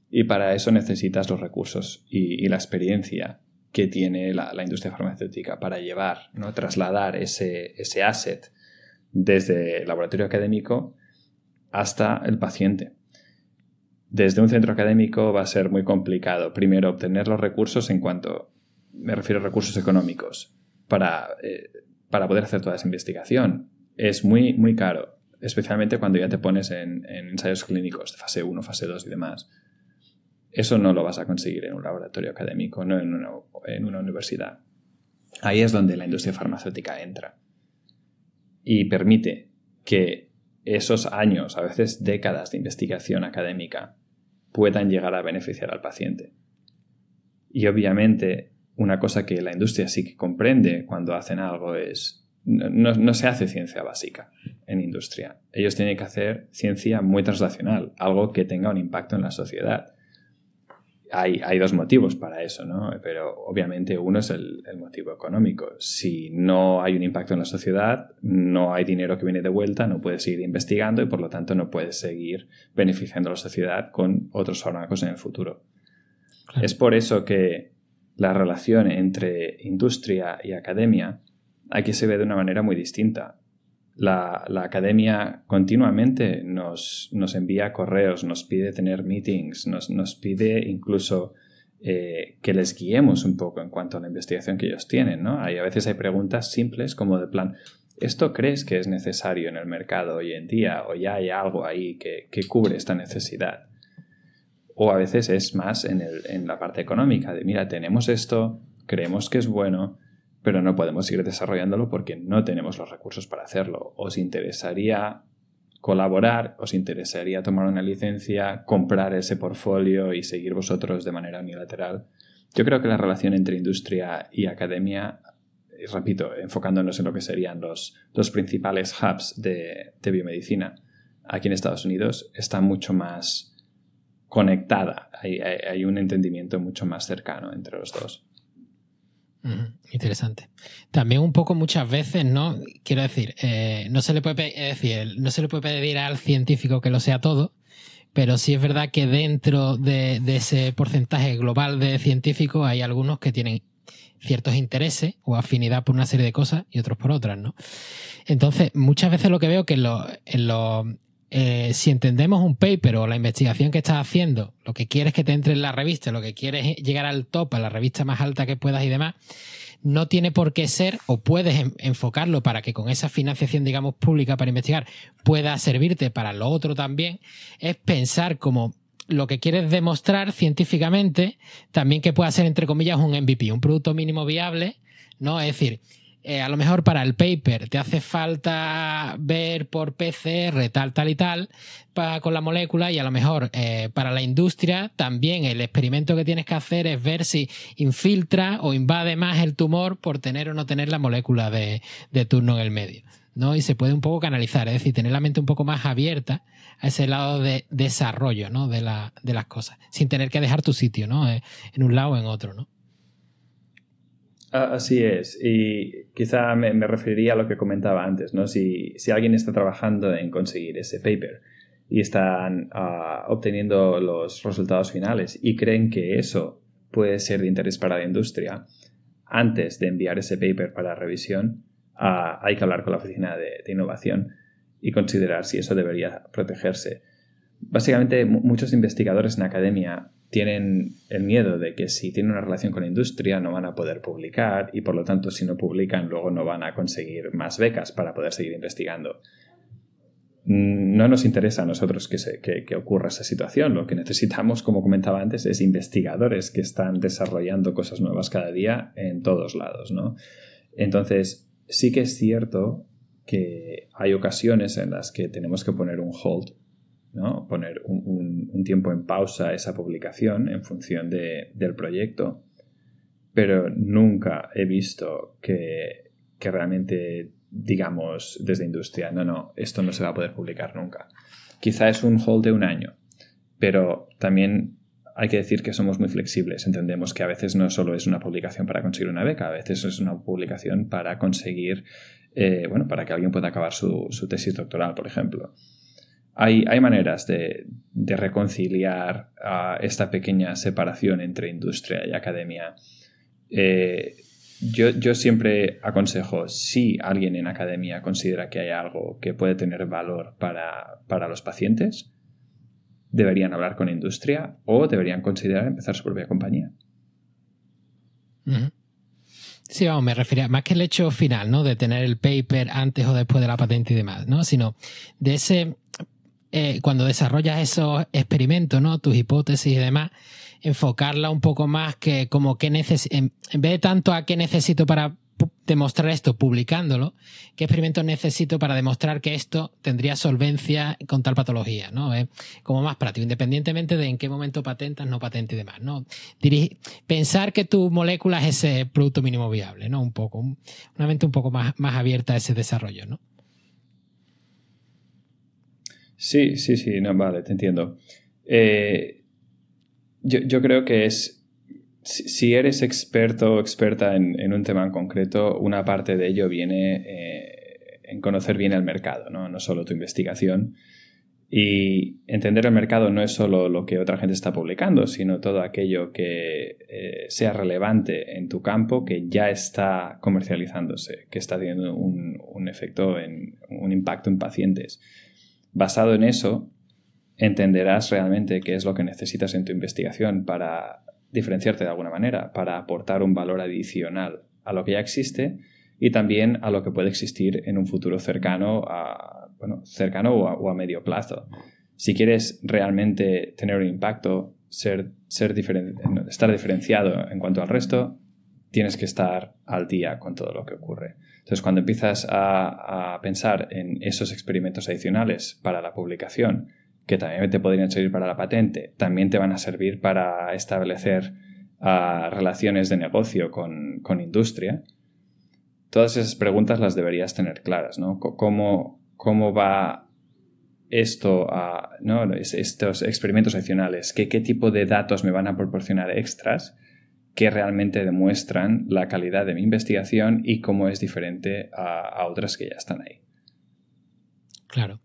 S1: Y para eso necesitas los recursos y, la experiencia que tiene la, industria farmacéutica para llevar, ¿no? trasladar ese, ese asset desde el laboratorio académico hasta el paciente. Desde un centro académico va a ser muy complicado, primero, obtener los recursos en cuanto, me refiero a recursos económicos, para eh, para poder hacer toda esa investigación. Es muy, muy caro, especialmente cuando ya te pones en, ensayos clínicos de fase 1, fase 2 y demás. Eso no lo vas a conseguir en un laboratorio académico, no en una, en una universidad. Ahí es donde la industria farmacéutica entra y permite que esos años, a veces décadas de investigación académica, puedan llegar a beneficiar al paciente. Y obviamente una cosa que la industria sí que comprende cuando hacen algo es, no, se hace ciencia básica en industria. Ellos tienen que hacer ciencia muy translacional, algo que tenga un impacto en la sociedad. Hay, hay dos motivos para eso, ¿no? Pero obviamente uno es el, el, motivo económico. Si no hay un impacto en la sociedad, no hay dinero que viene de vuelta, no puedes seguir investigando y por lo tanto no puedes seguir beneficiando a la sociedad con otros fármacos en el futuro. Es por eso que la relación entre industria y academia aquí se ve de una manera muy distinta. La, academia continuamente nos, envía correos, nos pide tener meetings, nos, pide incluso eh, que les guiemos un poco en cuanto a la investigación que ellos tienen. ¿no? Hay, a veces hay preguntas simples como de plan, ¿esto crees que es necesario en el mercado hoy en día o ya hay algo ahí que cubre esta necesidad? O a veces es más en, la parte económica, de mira, tenemos esto, creemos que es bueno, pero no podemos seguir desarrollándolo porque no tenemos los recursos para hacerlo. ¿Os interesaría colaborar? ¿Os interesaría tomar una licencia, comprar ese portfolio y seguir vosotros de manera unilateral? Yo creo que la relación entre industria y academia, repito, enfocándonos en lo que serían los, los principales hubs de, de biomedicina aquí en Estados Unidos, está mucho más conectada. Hay, un entendimiento mucho más cercano entre los dos.
S3: interesante. También un poco muchas veces, ¿no? Quiero decir, eh, no, se le puede, decir, no se le puede pedir al científico que lo sea todo, pero sí es verdad que dentro de, ese porcentaje global de científicos hay algunos que tienen ciertos intereses o afinidad por una serie de cosas y otros por otras, ¿no? Entonces, muchas veces lo que veo que en los, eh, si entendemos un paper o la investigación que estás haciendo, lo que quieres que te entre en la revista, lo que quieres es llegar al top, a la revista más alta que puedas y demás, no tiene por qué ser o puedes enfocarlo para que con esa financiación, digamos, pública para investigar pueda servirte para lo otro también, es pensar como lo que quieres demostrar científicamente, también que pueda ser, entre comillas, un MVP, un producto mínimo viable, ¿no? Es decir, eh, a lo mejor para el paper te hace falta ver por PCR tal, tal y tal con la molécula y a lo mejor eh, para la industria también el experimento que tienes que hacer es ver si infiltra o invade más el tumor por tener o no tener la molécula de, turno en el medio. ¿no? Y se puede un poco canalizar, es decir, tener la mente un poco más abierta a ese lado de desarrollo ¿no? de, las cosas, sin tener que dejar tu sitio ¿no? Eh, en un lado o en otro. ¿no?
S1: Así es, y quizá me, referiría a lo que comentaba antes, ¿no? Si, alguien está trabajando en conseguir ese paper y están ah, obteniendo los resultados finales y creen que eso puede ser de interés para la industria, antes de enviar ese paper para revisión, ah, hay que hablar con la oficina de, innovación y considerar si eso debería protegerse. Básicamente, muchos investigadores en academia tienen el miedo de que si tienen una relación con la industria no van a poder publicar y por lo tanto si no publican luego no van a conseguir más becas para poder seguir investigando. Mm, no nos interesa a nosotros que, que, ocurra esa situación. Lo que necesitamos, como comentaba antes, es investigadores que están desarrollando cosas nuevas cada día en todos lados. ¿no? Entonces, sí que es cierto que hay ocasiones en las que tenemos que poner un hold ¿no? poner un, tiempo en pausa esa publicación en función del proyecto, pero nunca he visto que, realmente digamos desde industria, no, no, esto no se va a poder publicar nunca. Quizá es un hold de un año, pero también hay que decir que somos muy flexibles. Entendemos que a veces no solo es una publicación para conseguir una beca, a veces es una publicación para conseguir, eh, bueno, para que alguien pueda acabar su, su tesis doctoral, por ejemplo hay, maneras de, reconciliar esta pequeña separación entre industria y academia. Eh, yo, siempre aconsejo, si alguien en academia considera que hay algo que puede tener valor para, los pacientes, deberían hablar con industria o deberían considerar empezar su propia compañía.
S3: Sí, vamos, me refería más que el hecho final, ¿no? De tener el paper antes o después de la patente y demás, ¿no? Sino de ese eh, cuando desarrollas esos experimentos, ¿no? Tus hipótesis y demás, enfocarla un poco más que como que necesito, en, vez de tanto a qué necesito para demostrar esto publicándolo, qué experimentos necesito para demostrar que esto tendría solvencia con tal patología, ¿no? Como más práctico, independientemente de en qué momento patentas, no patente y demás, ¿no? pensar que tu molécula es ese producto mínimo viable, ¿no? Un poco, una mente un poco más, más abierta a ese desarrollo, ¿no?
S1: Sí, sí, sí, no, vale, te entiendo. Eh, yo, creo que es, si eres experto o experta en, un tema en concreto, una parte de ello viene eh, en conocer bien el mercado, ¿no? no solo tu investigación. Y entender el mercado no es solo lo que otra gente está publicando, sino todo aquello que eh, sea relevante en tu campo, que ya está comercializándose, que está teniendo un, un efecto, en, un impacto en pacientes. Basado en eso, entenderás realmente qué es lo que necesitas en tu investigación para diferenciarte de alguna manera, para aportar un valor adicional a lo que ya existe y también a lo que puede existir en un futuro cercano a, bueno, cercano o a, medio plazo. Si quieres realmente tener un impacto, ser, ser estar diferenciado en cuanto al resto, tienes que estar al día con todo lo que ocurre. Entonces, cuando empiezas a, pensar en esos experimentos adicionales para la publicación, que también te podrían servir para la patente, también te van a servir para establecer ah, relaciones de negocio con, industria, todas esas preguntas las deberías tener claras, ¿no? ¿Cómo, cómo va esto a estos experimentos adicionales? ¿Qué, ¿Qué tipo de datos me van a proporcionar extras? Que realmente demuestran la calidad de mi investigación y cómo es diferente a, otras que ya están ahí.
S3: Claro.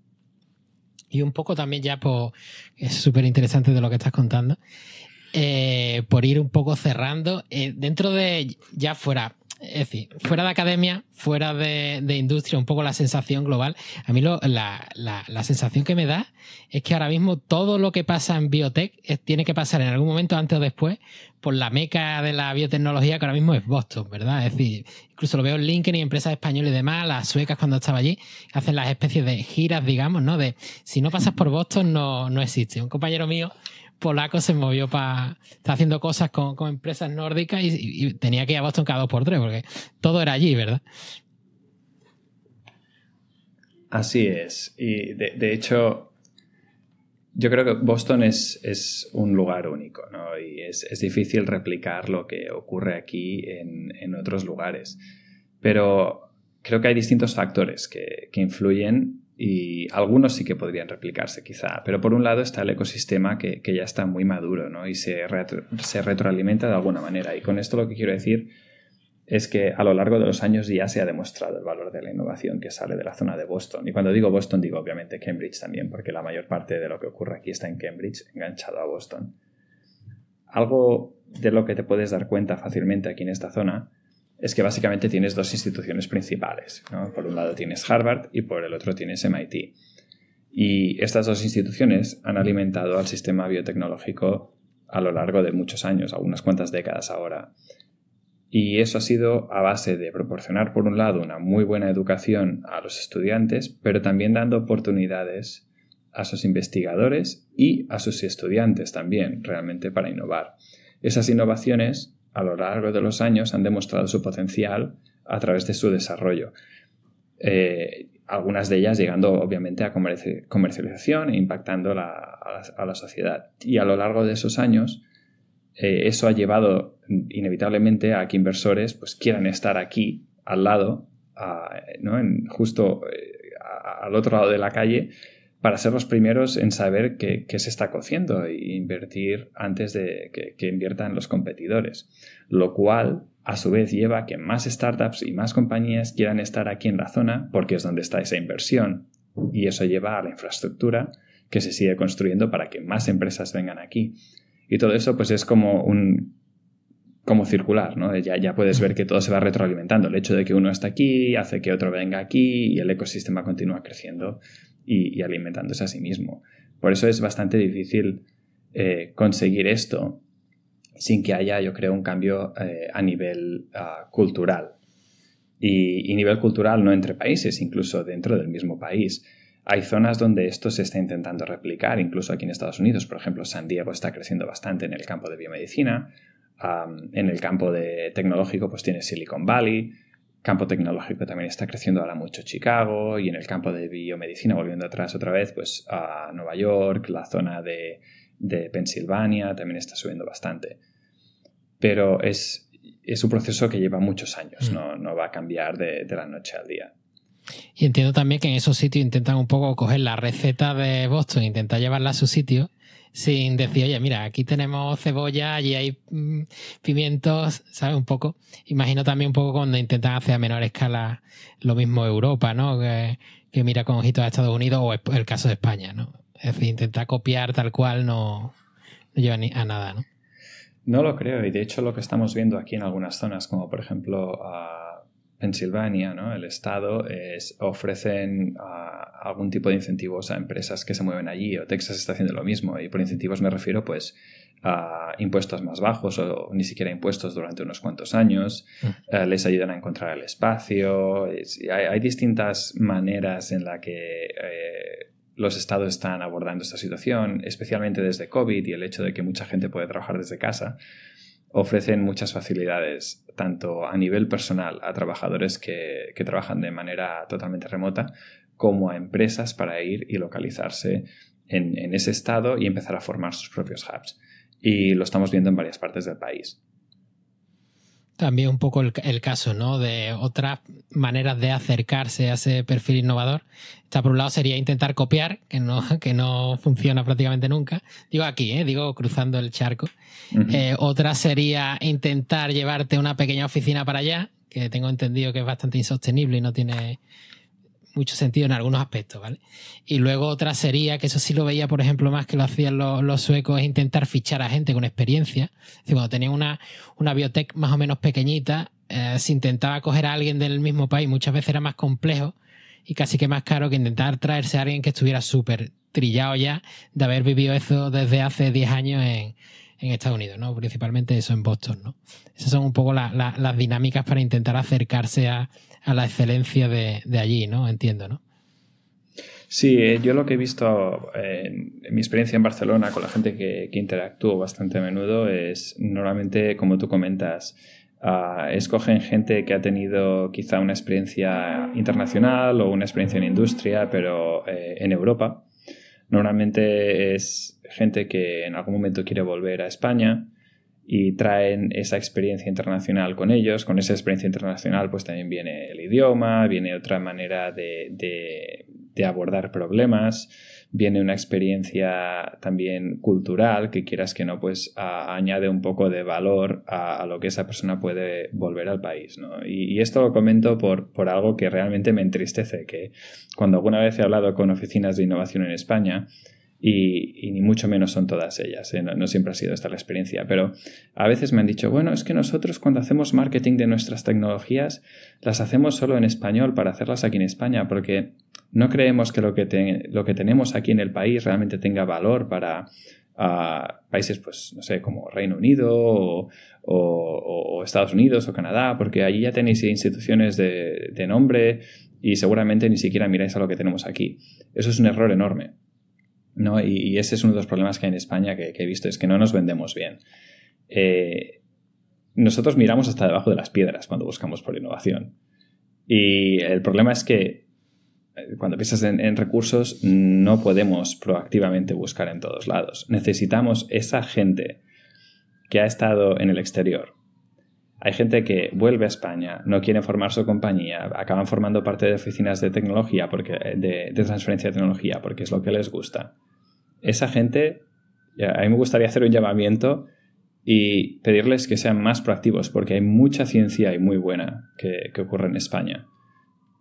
S3: Y un poco también ya, por, es súper interesante de lo que estás contando, eh, por ir un poco cerrando, eh, dentro de, ya fuera, es decir, fuera de academia, fuera de, industria, un poco la sensación global. A mí la, la, sensación que me da es que ahora mismo todo lo que pasa en biotech tiene que pasar en algún momento antes o después por la meca de la biotecnología que ahora mismo es Boston, ¿verdad? Es decir, incluso lo veo en LinkedIn y empresas españolas y demás, las suecas cuando estaba allí, hacen las especies de giras, digamos, ¿no? De si no pasas por Boston no, no existe. Un compañero mío polaco se movió para. Está haciendo cosas con, empresas nórdicas y, tenía que ir a Boston cada dos por tres, porque todo era allí, ¿verdad?
S1: Así es. Y de, hecho, yo creo que Boston es, un lugar único, ¿no? Y es, difícil replicar lo que ocurre aquí en, otros lugares. Pero creo que hay distintos factores que, que influyen y algunos sí que podrían replicarse quizá, pero por un lado está el ecosistema que, ya está muy maduro ¿no? y se, se retroalimenta de alguna manera. Y con esto lo que quiero decir es que a lo largo de los años ya se ha demostrado el valor de la innovación que sale de la zona de Boston. Y cuando digo Boston digo obviamente Cambridge también, porque la mayor parte de lo que ocurre aquí está en Cambridge, enganchado a Boston. Algo de lo que te puedes dar cuenta fácilmente aquí en esta zona es que básicamente tienes dos instituciones principales. Por un lado tienes Harvard y por el otro tienes MIT. Y estas dos instituciones han alimentado al sistema biotecnológico a lo largo de muchos años, algunas cuantas décadas ahora. Y eso ha sido a base de proporcionar, por un lado, una muy buena educación a los estudiantes, pero también dando oportunidades a sus investigadores y a sus estudiantes también, realmente, para innovar. Esas innovaciones, a lo largo de los años, han demostrado su potencial a través de su desarrollo. Eh, algunas de ellas llegando obviamente a comercialización e impactando a, la, sociedad. Y a lo largo de esos años, eh, eso ha llevado inevitablemente a que inversores pues, quieran estar aquí, al lado, justo eh, al otro lado de la calle, para ser los primeros en saber qué, se está cociendo e invertir antes de que, inviertan los competidores. Lo cual a su vez lleva a que más startups y más compañías quieran estar aquí en la zona porque es donde está esa inversión y eso lleva a la infraestructura que se sigue construyendo para que más empresas vengan aquí. Y todo eso pues es como un como circular. Ya, ya puedes ver que todo se va retroalimentando. El hecho de que uno está aquí hace que otro venga aquí y el ecosistema continúa creciendo y, alimentándose a sí mismo. Por eso es bastante difícil eh, conseguir esto sin que haya, yo creo, un cambio eh, a nivel ah, cultural. Y, nivel cultural no entre países, incluso dentro del mismo país. Hay zonas donde esto se está intentando replicar, incluso aquí en Estados Unidos. Por ejemplo, San Diego está creciendo bastante en el campo de biomedicina. en el campo de tecnológico, pues tiene Silicon Valley. Campo tecnológico también está creciendo ahora mucho Chicago. Y en el campo de biomedicina, volviendo atrás otra vez, pues a Nueva York, la zona de, de Pensilvania también está subiendo bastante. Pero es, es un proceso que lleva muchos años, mm. no, no, va a cambiar de, de, la noche al día.
S3: Y entiendo también que en esos sitios intentan un poco coger la receta de Boston, intentar llevarla a su sitio, sin decir, oye, mira, aquí tenemos cebolla, allí hay mm, pimientos, ¿sabes? Un poco. Imagino también un poco cuando intentan hacer a menor escala lo mismo Europa, ¿no? Que, que mira con ojitos a Estados Unidos o el caso de España, ¿no? Es decir, intentar copiar tal cual no, lleva ni a nada, ¿no?
S1: No lo creo, y de hecho lo que estamos viendo aquí en algunas zonas, como por ejemplo a Pensilvania, ¿no? el Estado, es, ofrecen algún tipo de incentivos a empresas que se mueven allí, o Texas está haciendo lo mismo, y por incentivos me refiero pues a impuestos más bajos o ni siquiera impuestos durante unos cuantos años, mm. eh, les ayudan a encontrar el espacio, hay, distintas maneras en la que... Eh, los estados están abordando esta situación, especialmente desde COVID y el hecho de que mucha gente puede trabajar desde casa, ofrecen muchas facilidades, tanto a nivel personal a trabajadores que, trabajan de manera totalmente remota, como a empresas para ir y localizarse en, en ese estado y empezar a formar sus propios hubs. Y lo estamos viendo en varias partes del país
S3: también un poco el, caso, ¿no? De otras maneras de acercarse a ese perfil innovador. Esta por un lado sería intentar copiar, que no, que no funciona prácticamente nunca. Digo aquí, ¿eh? Digo cruzando el charco. Eh, otra sería intentar llevarte una pequeña oficina para allá, que tengo entendido que es bastante insostenible y no tiene mucho sentido en algunos aspectos, ¿vale? Y luego otra sería, que eso sí lo veía, por ejemplo, más que lo hacían los, suecos, es intentar fichar a gente con experiencia. Es decir, cuando tenían una, una biotech más o menos pequeñita, eh, se intentaba coger a alguien del mismo país, muchas veces era más complejo y casi que más caro que intentar traerse a alguien que estuviera súper trillado ya de haber vivido eso desde hace 10 años en, en Estados Unidos, ¿no? Principalmente eso en Boston, ¿no? Esas son un poco las dinámicas para intentar acercarse a, a la excelencia de, de, allí, ¿no? Entiendo, ¿no?
S1: Sí, eh, yo lo que he visto en, mi experiencia en Barcelona con la gente que, que interactúo bastante a menudo es normalmente, como tú comentas, uh, escogen gente que ha tenido quizá una experiencia internacional o una experiencia en industria, pero eh, en Europa. Normalmente es gente que en algún momento quiere volver a España y traen esa experiencia internacional con ellos. Con esa experiencia internacional pues también viene el idioma, viene otra manera de, abordar problemas, viene una experiencia también cultural que quieras que no, pues añade un poco de valor a, lo que esa persona puede volver al país. ¿no? Y, esto lo comento por, por algo que realmente me entristece, que cuando alguna vez he hablado con oficinas de innovación en España, y, ni mucho menos son todas ellas, ¿eh? no, siempre ha sido esta la experiencia, pero a veces me han dicho, bueno, es que nosotros cuando hacemos marketing de nuestras tecnologías las hacemos solo en español para hacerlas aquí en España, porque no creemos que lo que, lo que tenemos aquí en el país realmente tenga valor para países, pues, no sé, como Reino Unido o, Estados Unidos o Canadá, porque allí ya tenéis instituciones de, de nombre y seguramente ni siquiera miráis a lo que tenemos aquí. Eso es un error enorme. ¿No? Y, ese es uno de los problemas que hay en España que, he visto, es que no nos vendemos bien. Eh, nosotros miramos hasta debajo de las piedras cuando buscamos por innovación. Y el problema es que eh, cuando piensas en, recursos no podemos proactivamente buscar en todos lados. Necesitamos esa gente que ha estado en el exterior. Hay gente que vuelve a España, no quiere formar su compañía, acaban formando parte de oficinas de tecnología, porque, de transferencia de tecnología, porque es lo que les gusta esa gente, a mí me gustaría hacer un llamamiento y pedirles que sean más proactivos, porque hay mucha ciencia y muy buena que, ocurre en España,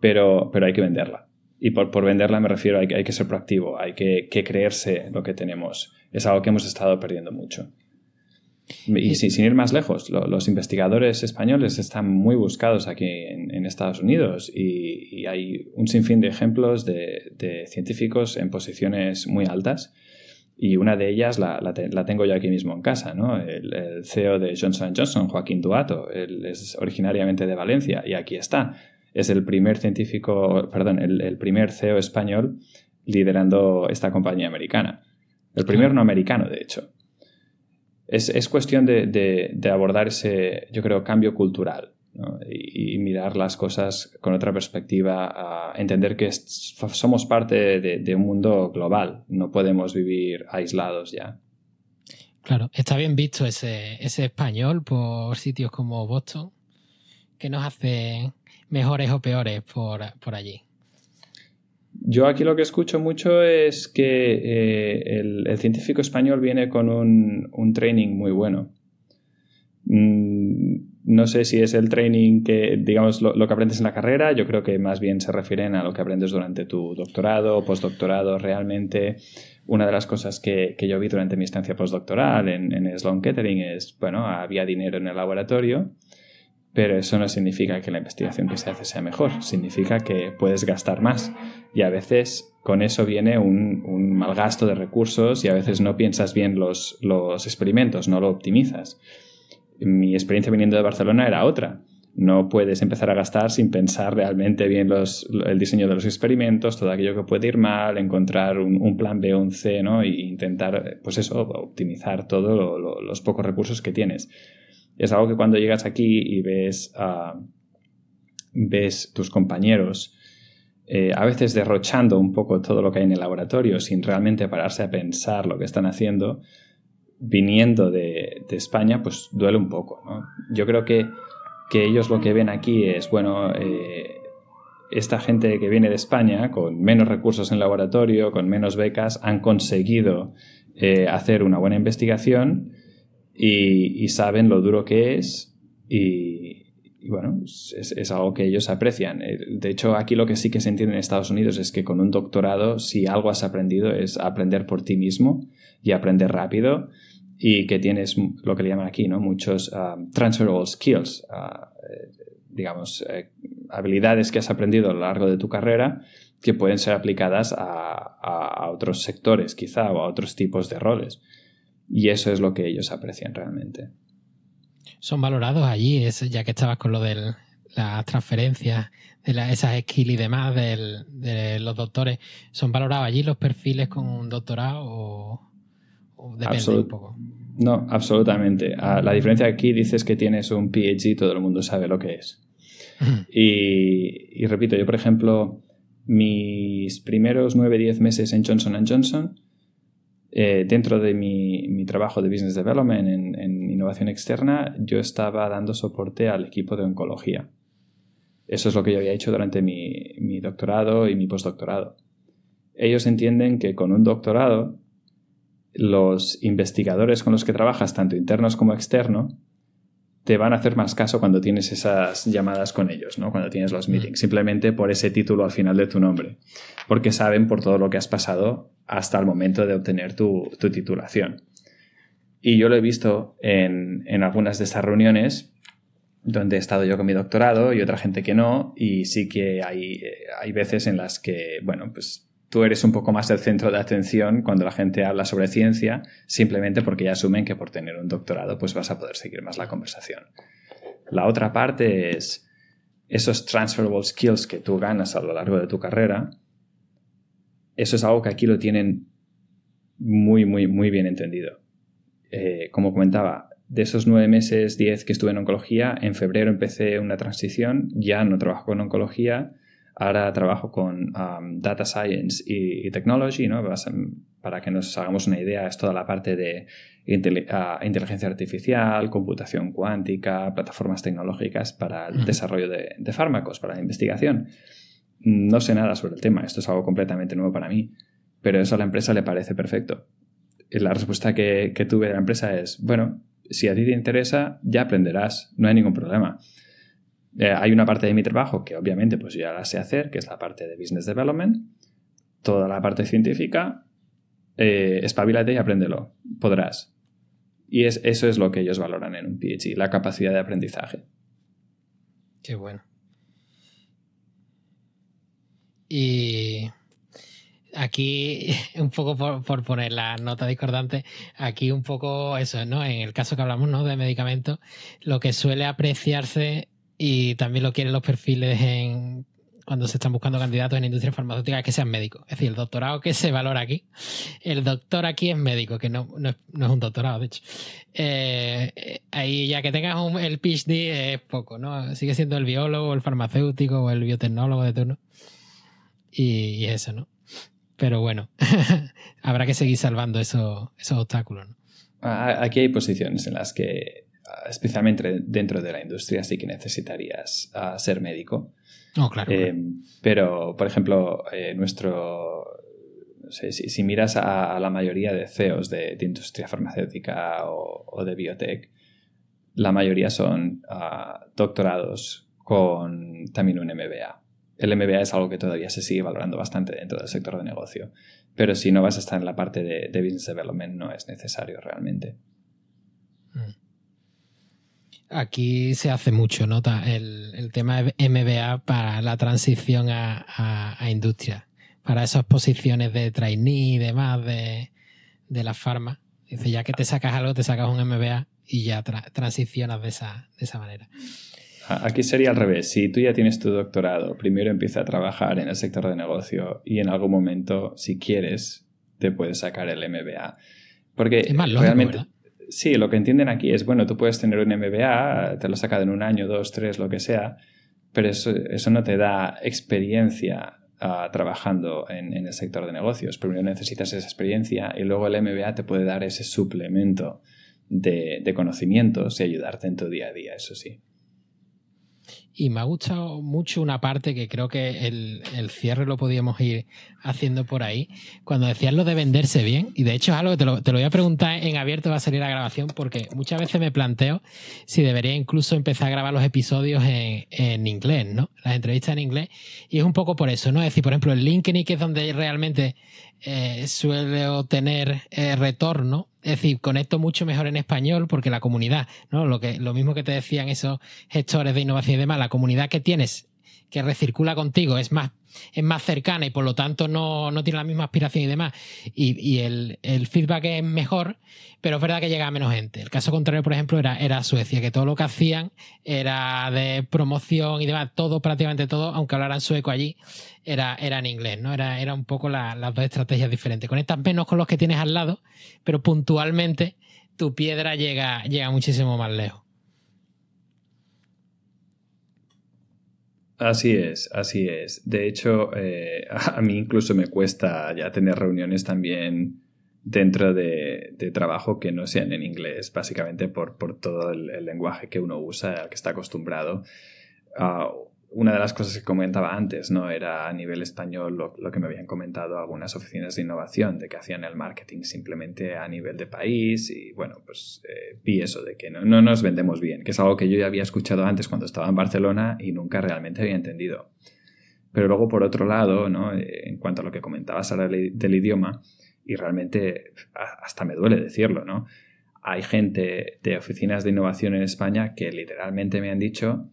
S1: pero, pero hay que venderla. Y por, por venderla me refiero a que hay que ser proactivo, hay que, creerse lo que tenemos. Es algo que hemos estado perdiendo mucho. Y, sin, ir más lejos, los investigadores españoles están muy buscados aquí en, Estados Unidos y, hay un sinfín de ejemplos de, de, científicos en posiciones muy altas y una de ellas la, la, tengo yo aquí mismo en casa, ¿no? El, CEO de Johnson Johnson, Joaquín Duato, él es originariamente de Valencia y aquí está. Es el primer científico, perdón, el, primer CEO español liderando esta compañía americana. El primer no americano, de hecho. Es, es cuestión de, de, de abordar ese, yo creo, cambio cultural y, mirar las cosas con otra perspectiva, a entender que somos parte de, un mundo global, no podemos vivir aislados ya.
S3: Claro, está bien visto ese, español por sitios como Boston, que nos hace mejores o peores por, allí.
S1: Yo aquí lo que escucho mucho es que eh, el, científico español viene con un, un training muy bueno. Mm, no sé si es el training que, digamos, lo, que aprendes en la carrera, yo creo que más bien se refieren a lo que aprendes durante tu doctorado postdoctorado. Realmente, una de las cosas que, yo vi durante mi estancia postdoctoral en Sloan Kettering es, bueno, había dinero en el laboratorio, pero eso no significa que la investigación que se hace sea mejor, significa que puedes gastar más. Y a veces con eso viene un, un mal gasto de recursos y a veces no piensas bien los, los experimentos, no lo optimizas mi experiencia viniendo de Barcelona era otra. No puedes empezar a gastar sin pensar realmente bien los, el diseño de los experimentos, todo aquello que puede ir mal, encontrar un, plan B un C, ¿no? E intentar, pues eso, optimizar todos los pocos recursos que tienes. Es algo que cuando llegas aquí y ves, a ves tus compañeros eh, a veces derrochando un poco todo lo que hay en el laboratorio sin realmente pararse a pensar lo que están haciendo, viniendo de, España, pues duele un poco. Yo creo que, ellos lo que ven aquí es, bueno, eh, esta gente que viene de España, con menos recursos en laboratorio, con menos becas, han conseguido eh, hacer una buena investigación y, saben lo duro que es y, bueno, es, algo que ellos aprecian. Eh, de hecho, aquí lo que sí que se entiende en Estados Unidos es que con un doctorado, si algo has aprendido, es aprender por ti mismo y aprender rápido y que tienes lo que le llaman aquí, ¿no? Muchos um, transferable skills, uh, eh, digamos, eh, habilidades que has aprendido a lo largo de tu carrera que pueden ser aplicadas a, a, otros sectores quizá o a otros tipos de roles. Y eso es lo que ellos aprecian realmente.
S3: Son valorados allí, ya que estabas con lo de las transferencias, de esas skills y demás de los doctores, ¿son valorados allí los perfiles con un doctorado o,
S1: no, absolutamente. La diferencia aquí dices que tienes un PhD, todo el mundo sabe lo que es. y, repito, yo por ejemplo, mis primeros 9-10 meses en Johnson Johnson, eh, dentro de mi, trabajo de Business Development en, innovación externa, yo estaba dando soporte al equipo de oncología. Eso es lo que yo había hecho durante mi, mi doctorado y mi postdoctorado. ellos entienden que con un doctorado los investigadores con los que trabajas, tanto internos como externos, te van a hacer más caso cuando tienes esas llamadas con ellos, ¿no? Cuando tienes los mm. meetings, simplemente por ese título al final de tu nombre, porque saben por todo lo que has pasado hasta el momento de obtener tu, titulación. Y yo lo he visto en, en, algunas de estas reuniones donde he estado yo con mi doctorado y otra gente que no, y sí que hay, hay veces en las que, bueno, pues tú eres un poco más el centro de atención cuando la gente habla sobre ciencia, simplemente porque ya asumen que por tener un doctorado pues vas a poder seguir más la conversación. La otra parte es esos transferable skills que tú ganas a lo largo de tu carrera. Eso es algo que aquí lo tienen muy, muy, muy bien entendido. Eh, como comentaba, de esos nueve meses, diez que estuve en oncología, en febrero empecé una transición, ya no trabajo con oncología, Ahora trabajo con um, Data Science y, Technology, ¿no? Para que nos hagamos una idea, es toda la parte de ah, inteligencia artificial, computación cuántica, plataformas tecnológicas para el desarrollo de, fármacos, para la investigación. No sé nada sobre el tema, esto es algo completamente nuevo para mí, pero eso a la empresa le parece perfecto. Y la respuesta que, que tuve de la empresa es, bueno, si a ti te interesa, ya aprenderás, no hay ningún problema. Eh, hay una parte de mi trabajo que obviamente pues ya la sé hacer, que es la parte de Business Development. Toda la parte científica, eh, espabilate y apréndelo. Podrás. Y es, eso es lo que ellos valoran en un PhD, la capacidad de aprendizaje.
S3: Qué bueno. Y aquí, un poco por, por, poner la nota discordante, aquí un poco eso, ¿no? En el caso que hablamos, ¿no? De medicamentos, lo que suele apreciarse y también lo quieren los perfiles en cuando se están buscando candidatos en industria farmacéutica que sean médicos. Es decir, el doctorado que se valora aquí, el doctor aquí es médico, que no, no, es, un doctorado, de hecho. Eh, ahí ya que tengas el PhD es poco, ¿no? Sigue siendo el biólogo, el farmacéutico o el biotecnólogo de turno. Y, y eso, ¿no? Pero bueno, habrá que seguir salvando esos, esos obstáculos. ¿no?
S1: Aquí hay posiciones en las que especialmente dentro de la industria, sí que necesitarías ser médico.
S3: Oh, claro.
S1: Eh, pero, por ejemplo, eh, nuestro. si, miras a, la mayoría de CEOs de, industria farmacéutica o, de biotech, la mayoría son ah, doctorados con también un MBA. El MBA es algo que todavía se sigue valorando bastante dentro del sector de negocio. Pero si no vas a estar en la parte de, business development, no es necesario realmente. Mm.
S3: Aquí se hace mucho, nota el, el, tema MBA para la transición a, industria, para esas posiciones de trainee y demás de, de la farma. Dice, ya que te sacas algo, te sacas un MBA y ya transicionas de esa, de esa manera.
S1: Aquí sería al revés. Si tú ya tienes tu doctorado, primero empieza a trabajar en el sector de negocio y en algún momento, si quieres, te puedes sacar el MBA. Porque es más realmente, sí, lo que entienden aquí es, bueno, tú puedes tener un MBA, te lo sacado en un año, dos, tres, lo que sea, pero eso, no te da experiencia ah, trabajando en, el sector de negocios. Primero necesitas esa experiencia y luego el MBA te puede dar ese suplemento de, de conocimientos y ayudarte en tu día a día, eso sí.
S3: Y me ha gustado mucho una parte que creo que el, cierre lo podíamos ir haciendo por ahí. Cuando decías lo de venderse bien, y de hecho es algo que te lo, te lo voy a preguntar en abierto, va a salir la grabación, porque muchas veces me planteo si debería incluso empezar a grabar los episodios en, en inglés, ¿no? Las entrevistas en inglés. Y es un poco por eso, ¿no? Es decir, por ejemplo, el LinkedIn, que es donde realmente eh, suele obtener eh, retorno. Es decir, conecto mucho mejor en español porque la comunidad, ¿no? Lo, que, lo mismo que te decían esos gestores de innovación y demás, la comunidad que tienes que recircula contigo es más, es más cercana y por lo tanto no, tiene la misma aspiración y demás, y, el, feedback es mejor, pero es verdad que llega a menos gente. El caso contrario, por ejemplo, era, era Suecia, que todo lo que hacían era de promoción y demás, todo, prácticamente todo, aunque hablaran sueco allí, era, era en inglés, ¿no? Era, era un poco las dos estrategias diferentes. Conectas menos con los que tienes al lado, pero puntualmente tu piedra llega, llega muchísimo más lejos.
S1: Así es, así es. De hecho, eh, a mí incluso me cuesta ya tener reuniones también dentro de, trabajo que no sean en inglés, básicamente por, todo el, lenguaje que uno usa, al que está acostumbrado. Ah, una de las cosas que comentaba antes, ¿no? Era a nivel español lo, que me habían comentado algunas oficinas de innovación, de que hacían el marketing simplemente a nivel de país y bueno, pues eh, vi eso, de que no, no, nos vendemos bien, que es algo que yo ya había escuchado antes cuando estaba en Barcelona y nunca realmente había entendido. Pero luego, por otro lado, ¿no? Eh, en cuanto a lo que comentabas ahora del idioma, y realmente hasta me duele decirlo, ¿no? Hay gente de oficinas de innovación en España que literalmente me han dicho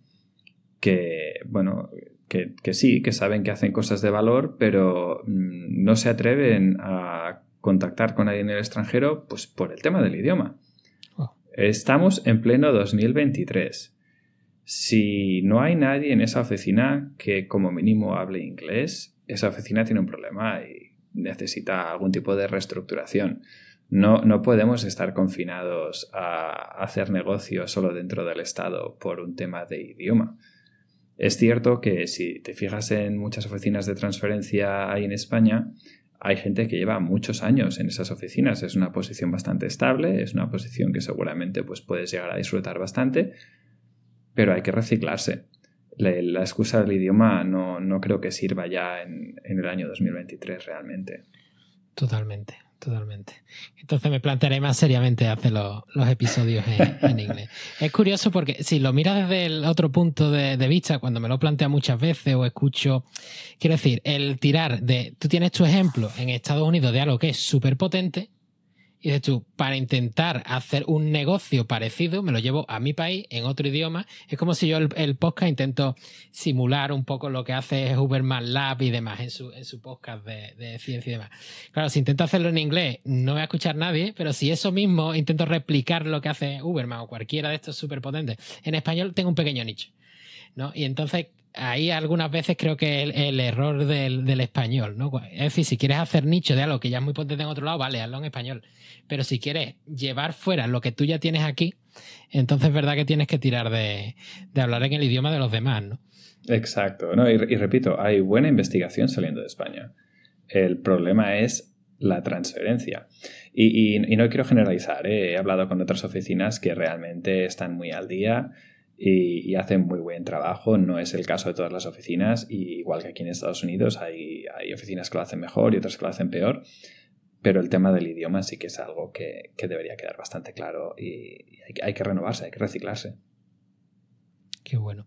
S1: que, bueno, que, sí, que saben que hacen cosas de valor, pero mm, no se atreven a contactar con nadie en el extranjero pues por el tema del idioma. Oh. Estamos en pleno 2023. Si no hay nadie en esa oficina que como mínimo hable inglés, esa oficina tiene un problema y necesita algún tipo de reestructuración. No, no podemos estar confinados a hacer negocios solo dentro del Estado por un tema de idioma. Es cierto que si te fijas en muchas oficinas de transferencia ahí en España, hay gente que lleva muchos años en esas oficinas. Es una posición bastante estable, es una posición que seguramente pues, puedes llegar a disfrutar bastante, pero hay que reciclarse. La, excusa del idioma no, no, creo que sirva ya en, en el año 2023 realmente.
S3: Totalmente totalmente. Entonces me plantearé más seriamente hacer los, episodios en, inglés. Es curioso porque si lo miras desde el otro punto de, de, vista, cuando me lo plantea muchas veces o escucho, quiero decir, el tirar de, tú tienes tu ejemplo en Estados Unidos de algo que es súper potente y dices tú, para intentar hacer un negocio parecido, me lo llevo a mi país en otro idioma. Es como si yo el, podcast intento simular un poco lo que hace Uberman Lab y demás en su, en su podcast de, ciencia y demás. Claro, si intento hacerlo en inglés, no voy a escuchar nadie, pero si eso mismo intento replicar lo que hace Uberman o cualquiera de estos superpotentes, en español tengo un pequeño nicho. ¿no? Y entonces ahí algunas veces creo que el, error del, español, ¿no? Es decir, si quieres hacer nicho de algo que ya es muy potente en otro lado, vale, hazlo en español. Pero si quieres llevar fuera lo que tú ya tienes aquí, entonces es verdad que tienes que tirar de, hablar en el idioma de los demás, ¿no?
S1: Exacto, ¿no? Y, repito, hay buena investigación saliendo de España. El problema es la transferencia. Y no quiero generalizar, ¿eh? he hablado con otras oficinas que realmente están muy al día y, hacen muy buen trabajo. No es el caso de todas las oficinas, y igual que aquí en Estados Unidos hay, hay oficinas que lo hacen mejor y otras que lo hacen peor. Pero el tema del idioma sí que es algo que, que debería quedar bastante claro y, hay, hay que renovarse, hay que reciclarse.
S3: Qué bueno.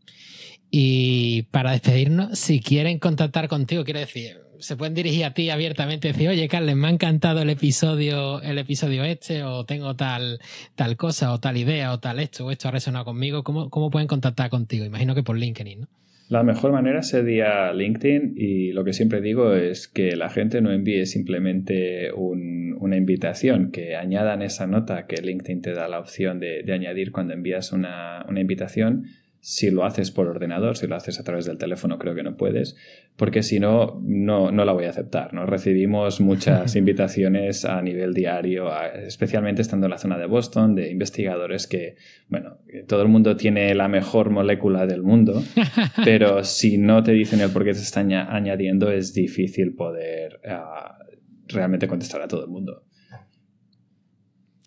S3: Y para despedirnos, si quieren contactar contigo, quiero decir, se pueden dirigir a ti abiertamente y decir, oye, Carles, me ha encantado el episodio, el episodio este, o tengo tal, tal cosa, o tal idea, o tal esto, o esto ha resonado conmigo. ¿Cómo, cómo pueden contactar contigo? Imagino que por LinkedIn, ¿no?
S1: La mejor manera sería LinkedIn y lo que siempre digo es que la gente no envíe simplemente una invitación, que añadan esa nota que LinkedIn te da la opción de, añadir cuando envías una, una invitación si lo haces por ordenador, si lo haces a través del teléfono, creo que no puedes, porque si no, no, la voy a aceptar. ¿no? Recibimos muchas invitaciones a nivel diario, especialmente estando en la zona de Boston, de investigadores que, bueno, todo el mundo tiene la mejor molécula del mundo, pero si no te dicen el por qué te están añadiendo, es difícil poder ah, realmente contestar a todo el mundo.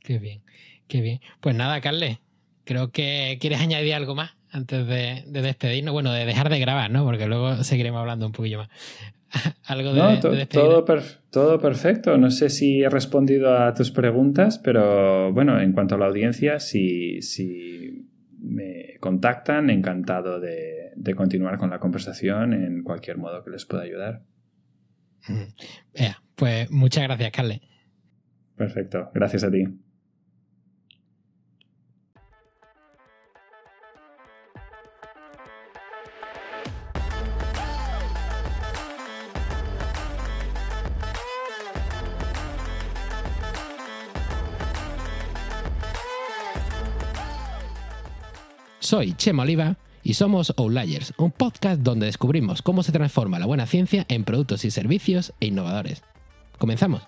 S3: Qué bien, qué bien. Pues nada, Carle, creo que quieres añadir algo más antes de, despedirnos, bueno, de dejar de grabar, ¿no? Porque luego seguiremos hablando un poquillo más. Algo de,
S1: no, todo, todo perfecto. No sé si he respondido a tus preguntas, pero bueno, en cuanto a la audiencia, si, si me contactan, encantado de, de, continuar con la conversación en cualquier modo que les pueda ayudar.
S3: pues muchas gracias, Carle.
S1: Perfecto, gracias a ti.
S3: Soy Chema Oliva y somos Outliers, un podcast donde descubrimos cómo se transforma la buena ciencia en productos y servicios e innovadores. Comenzamos.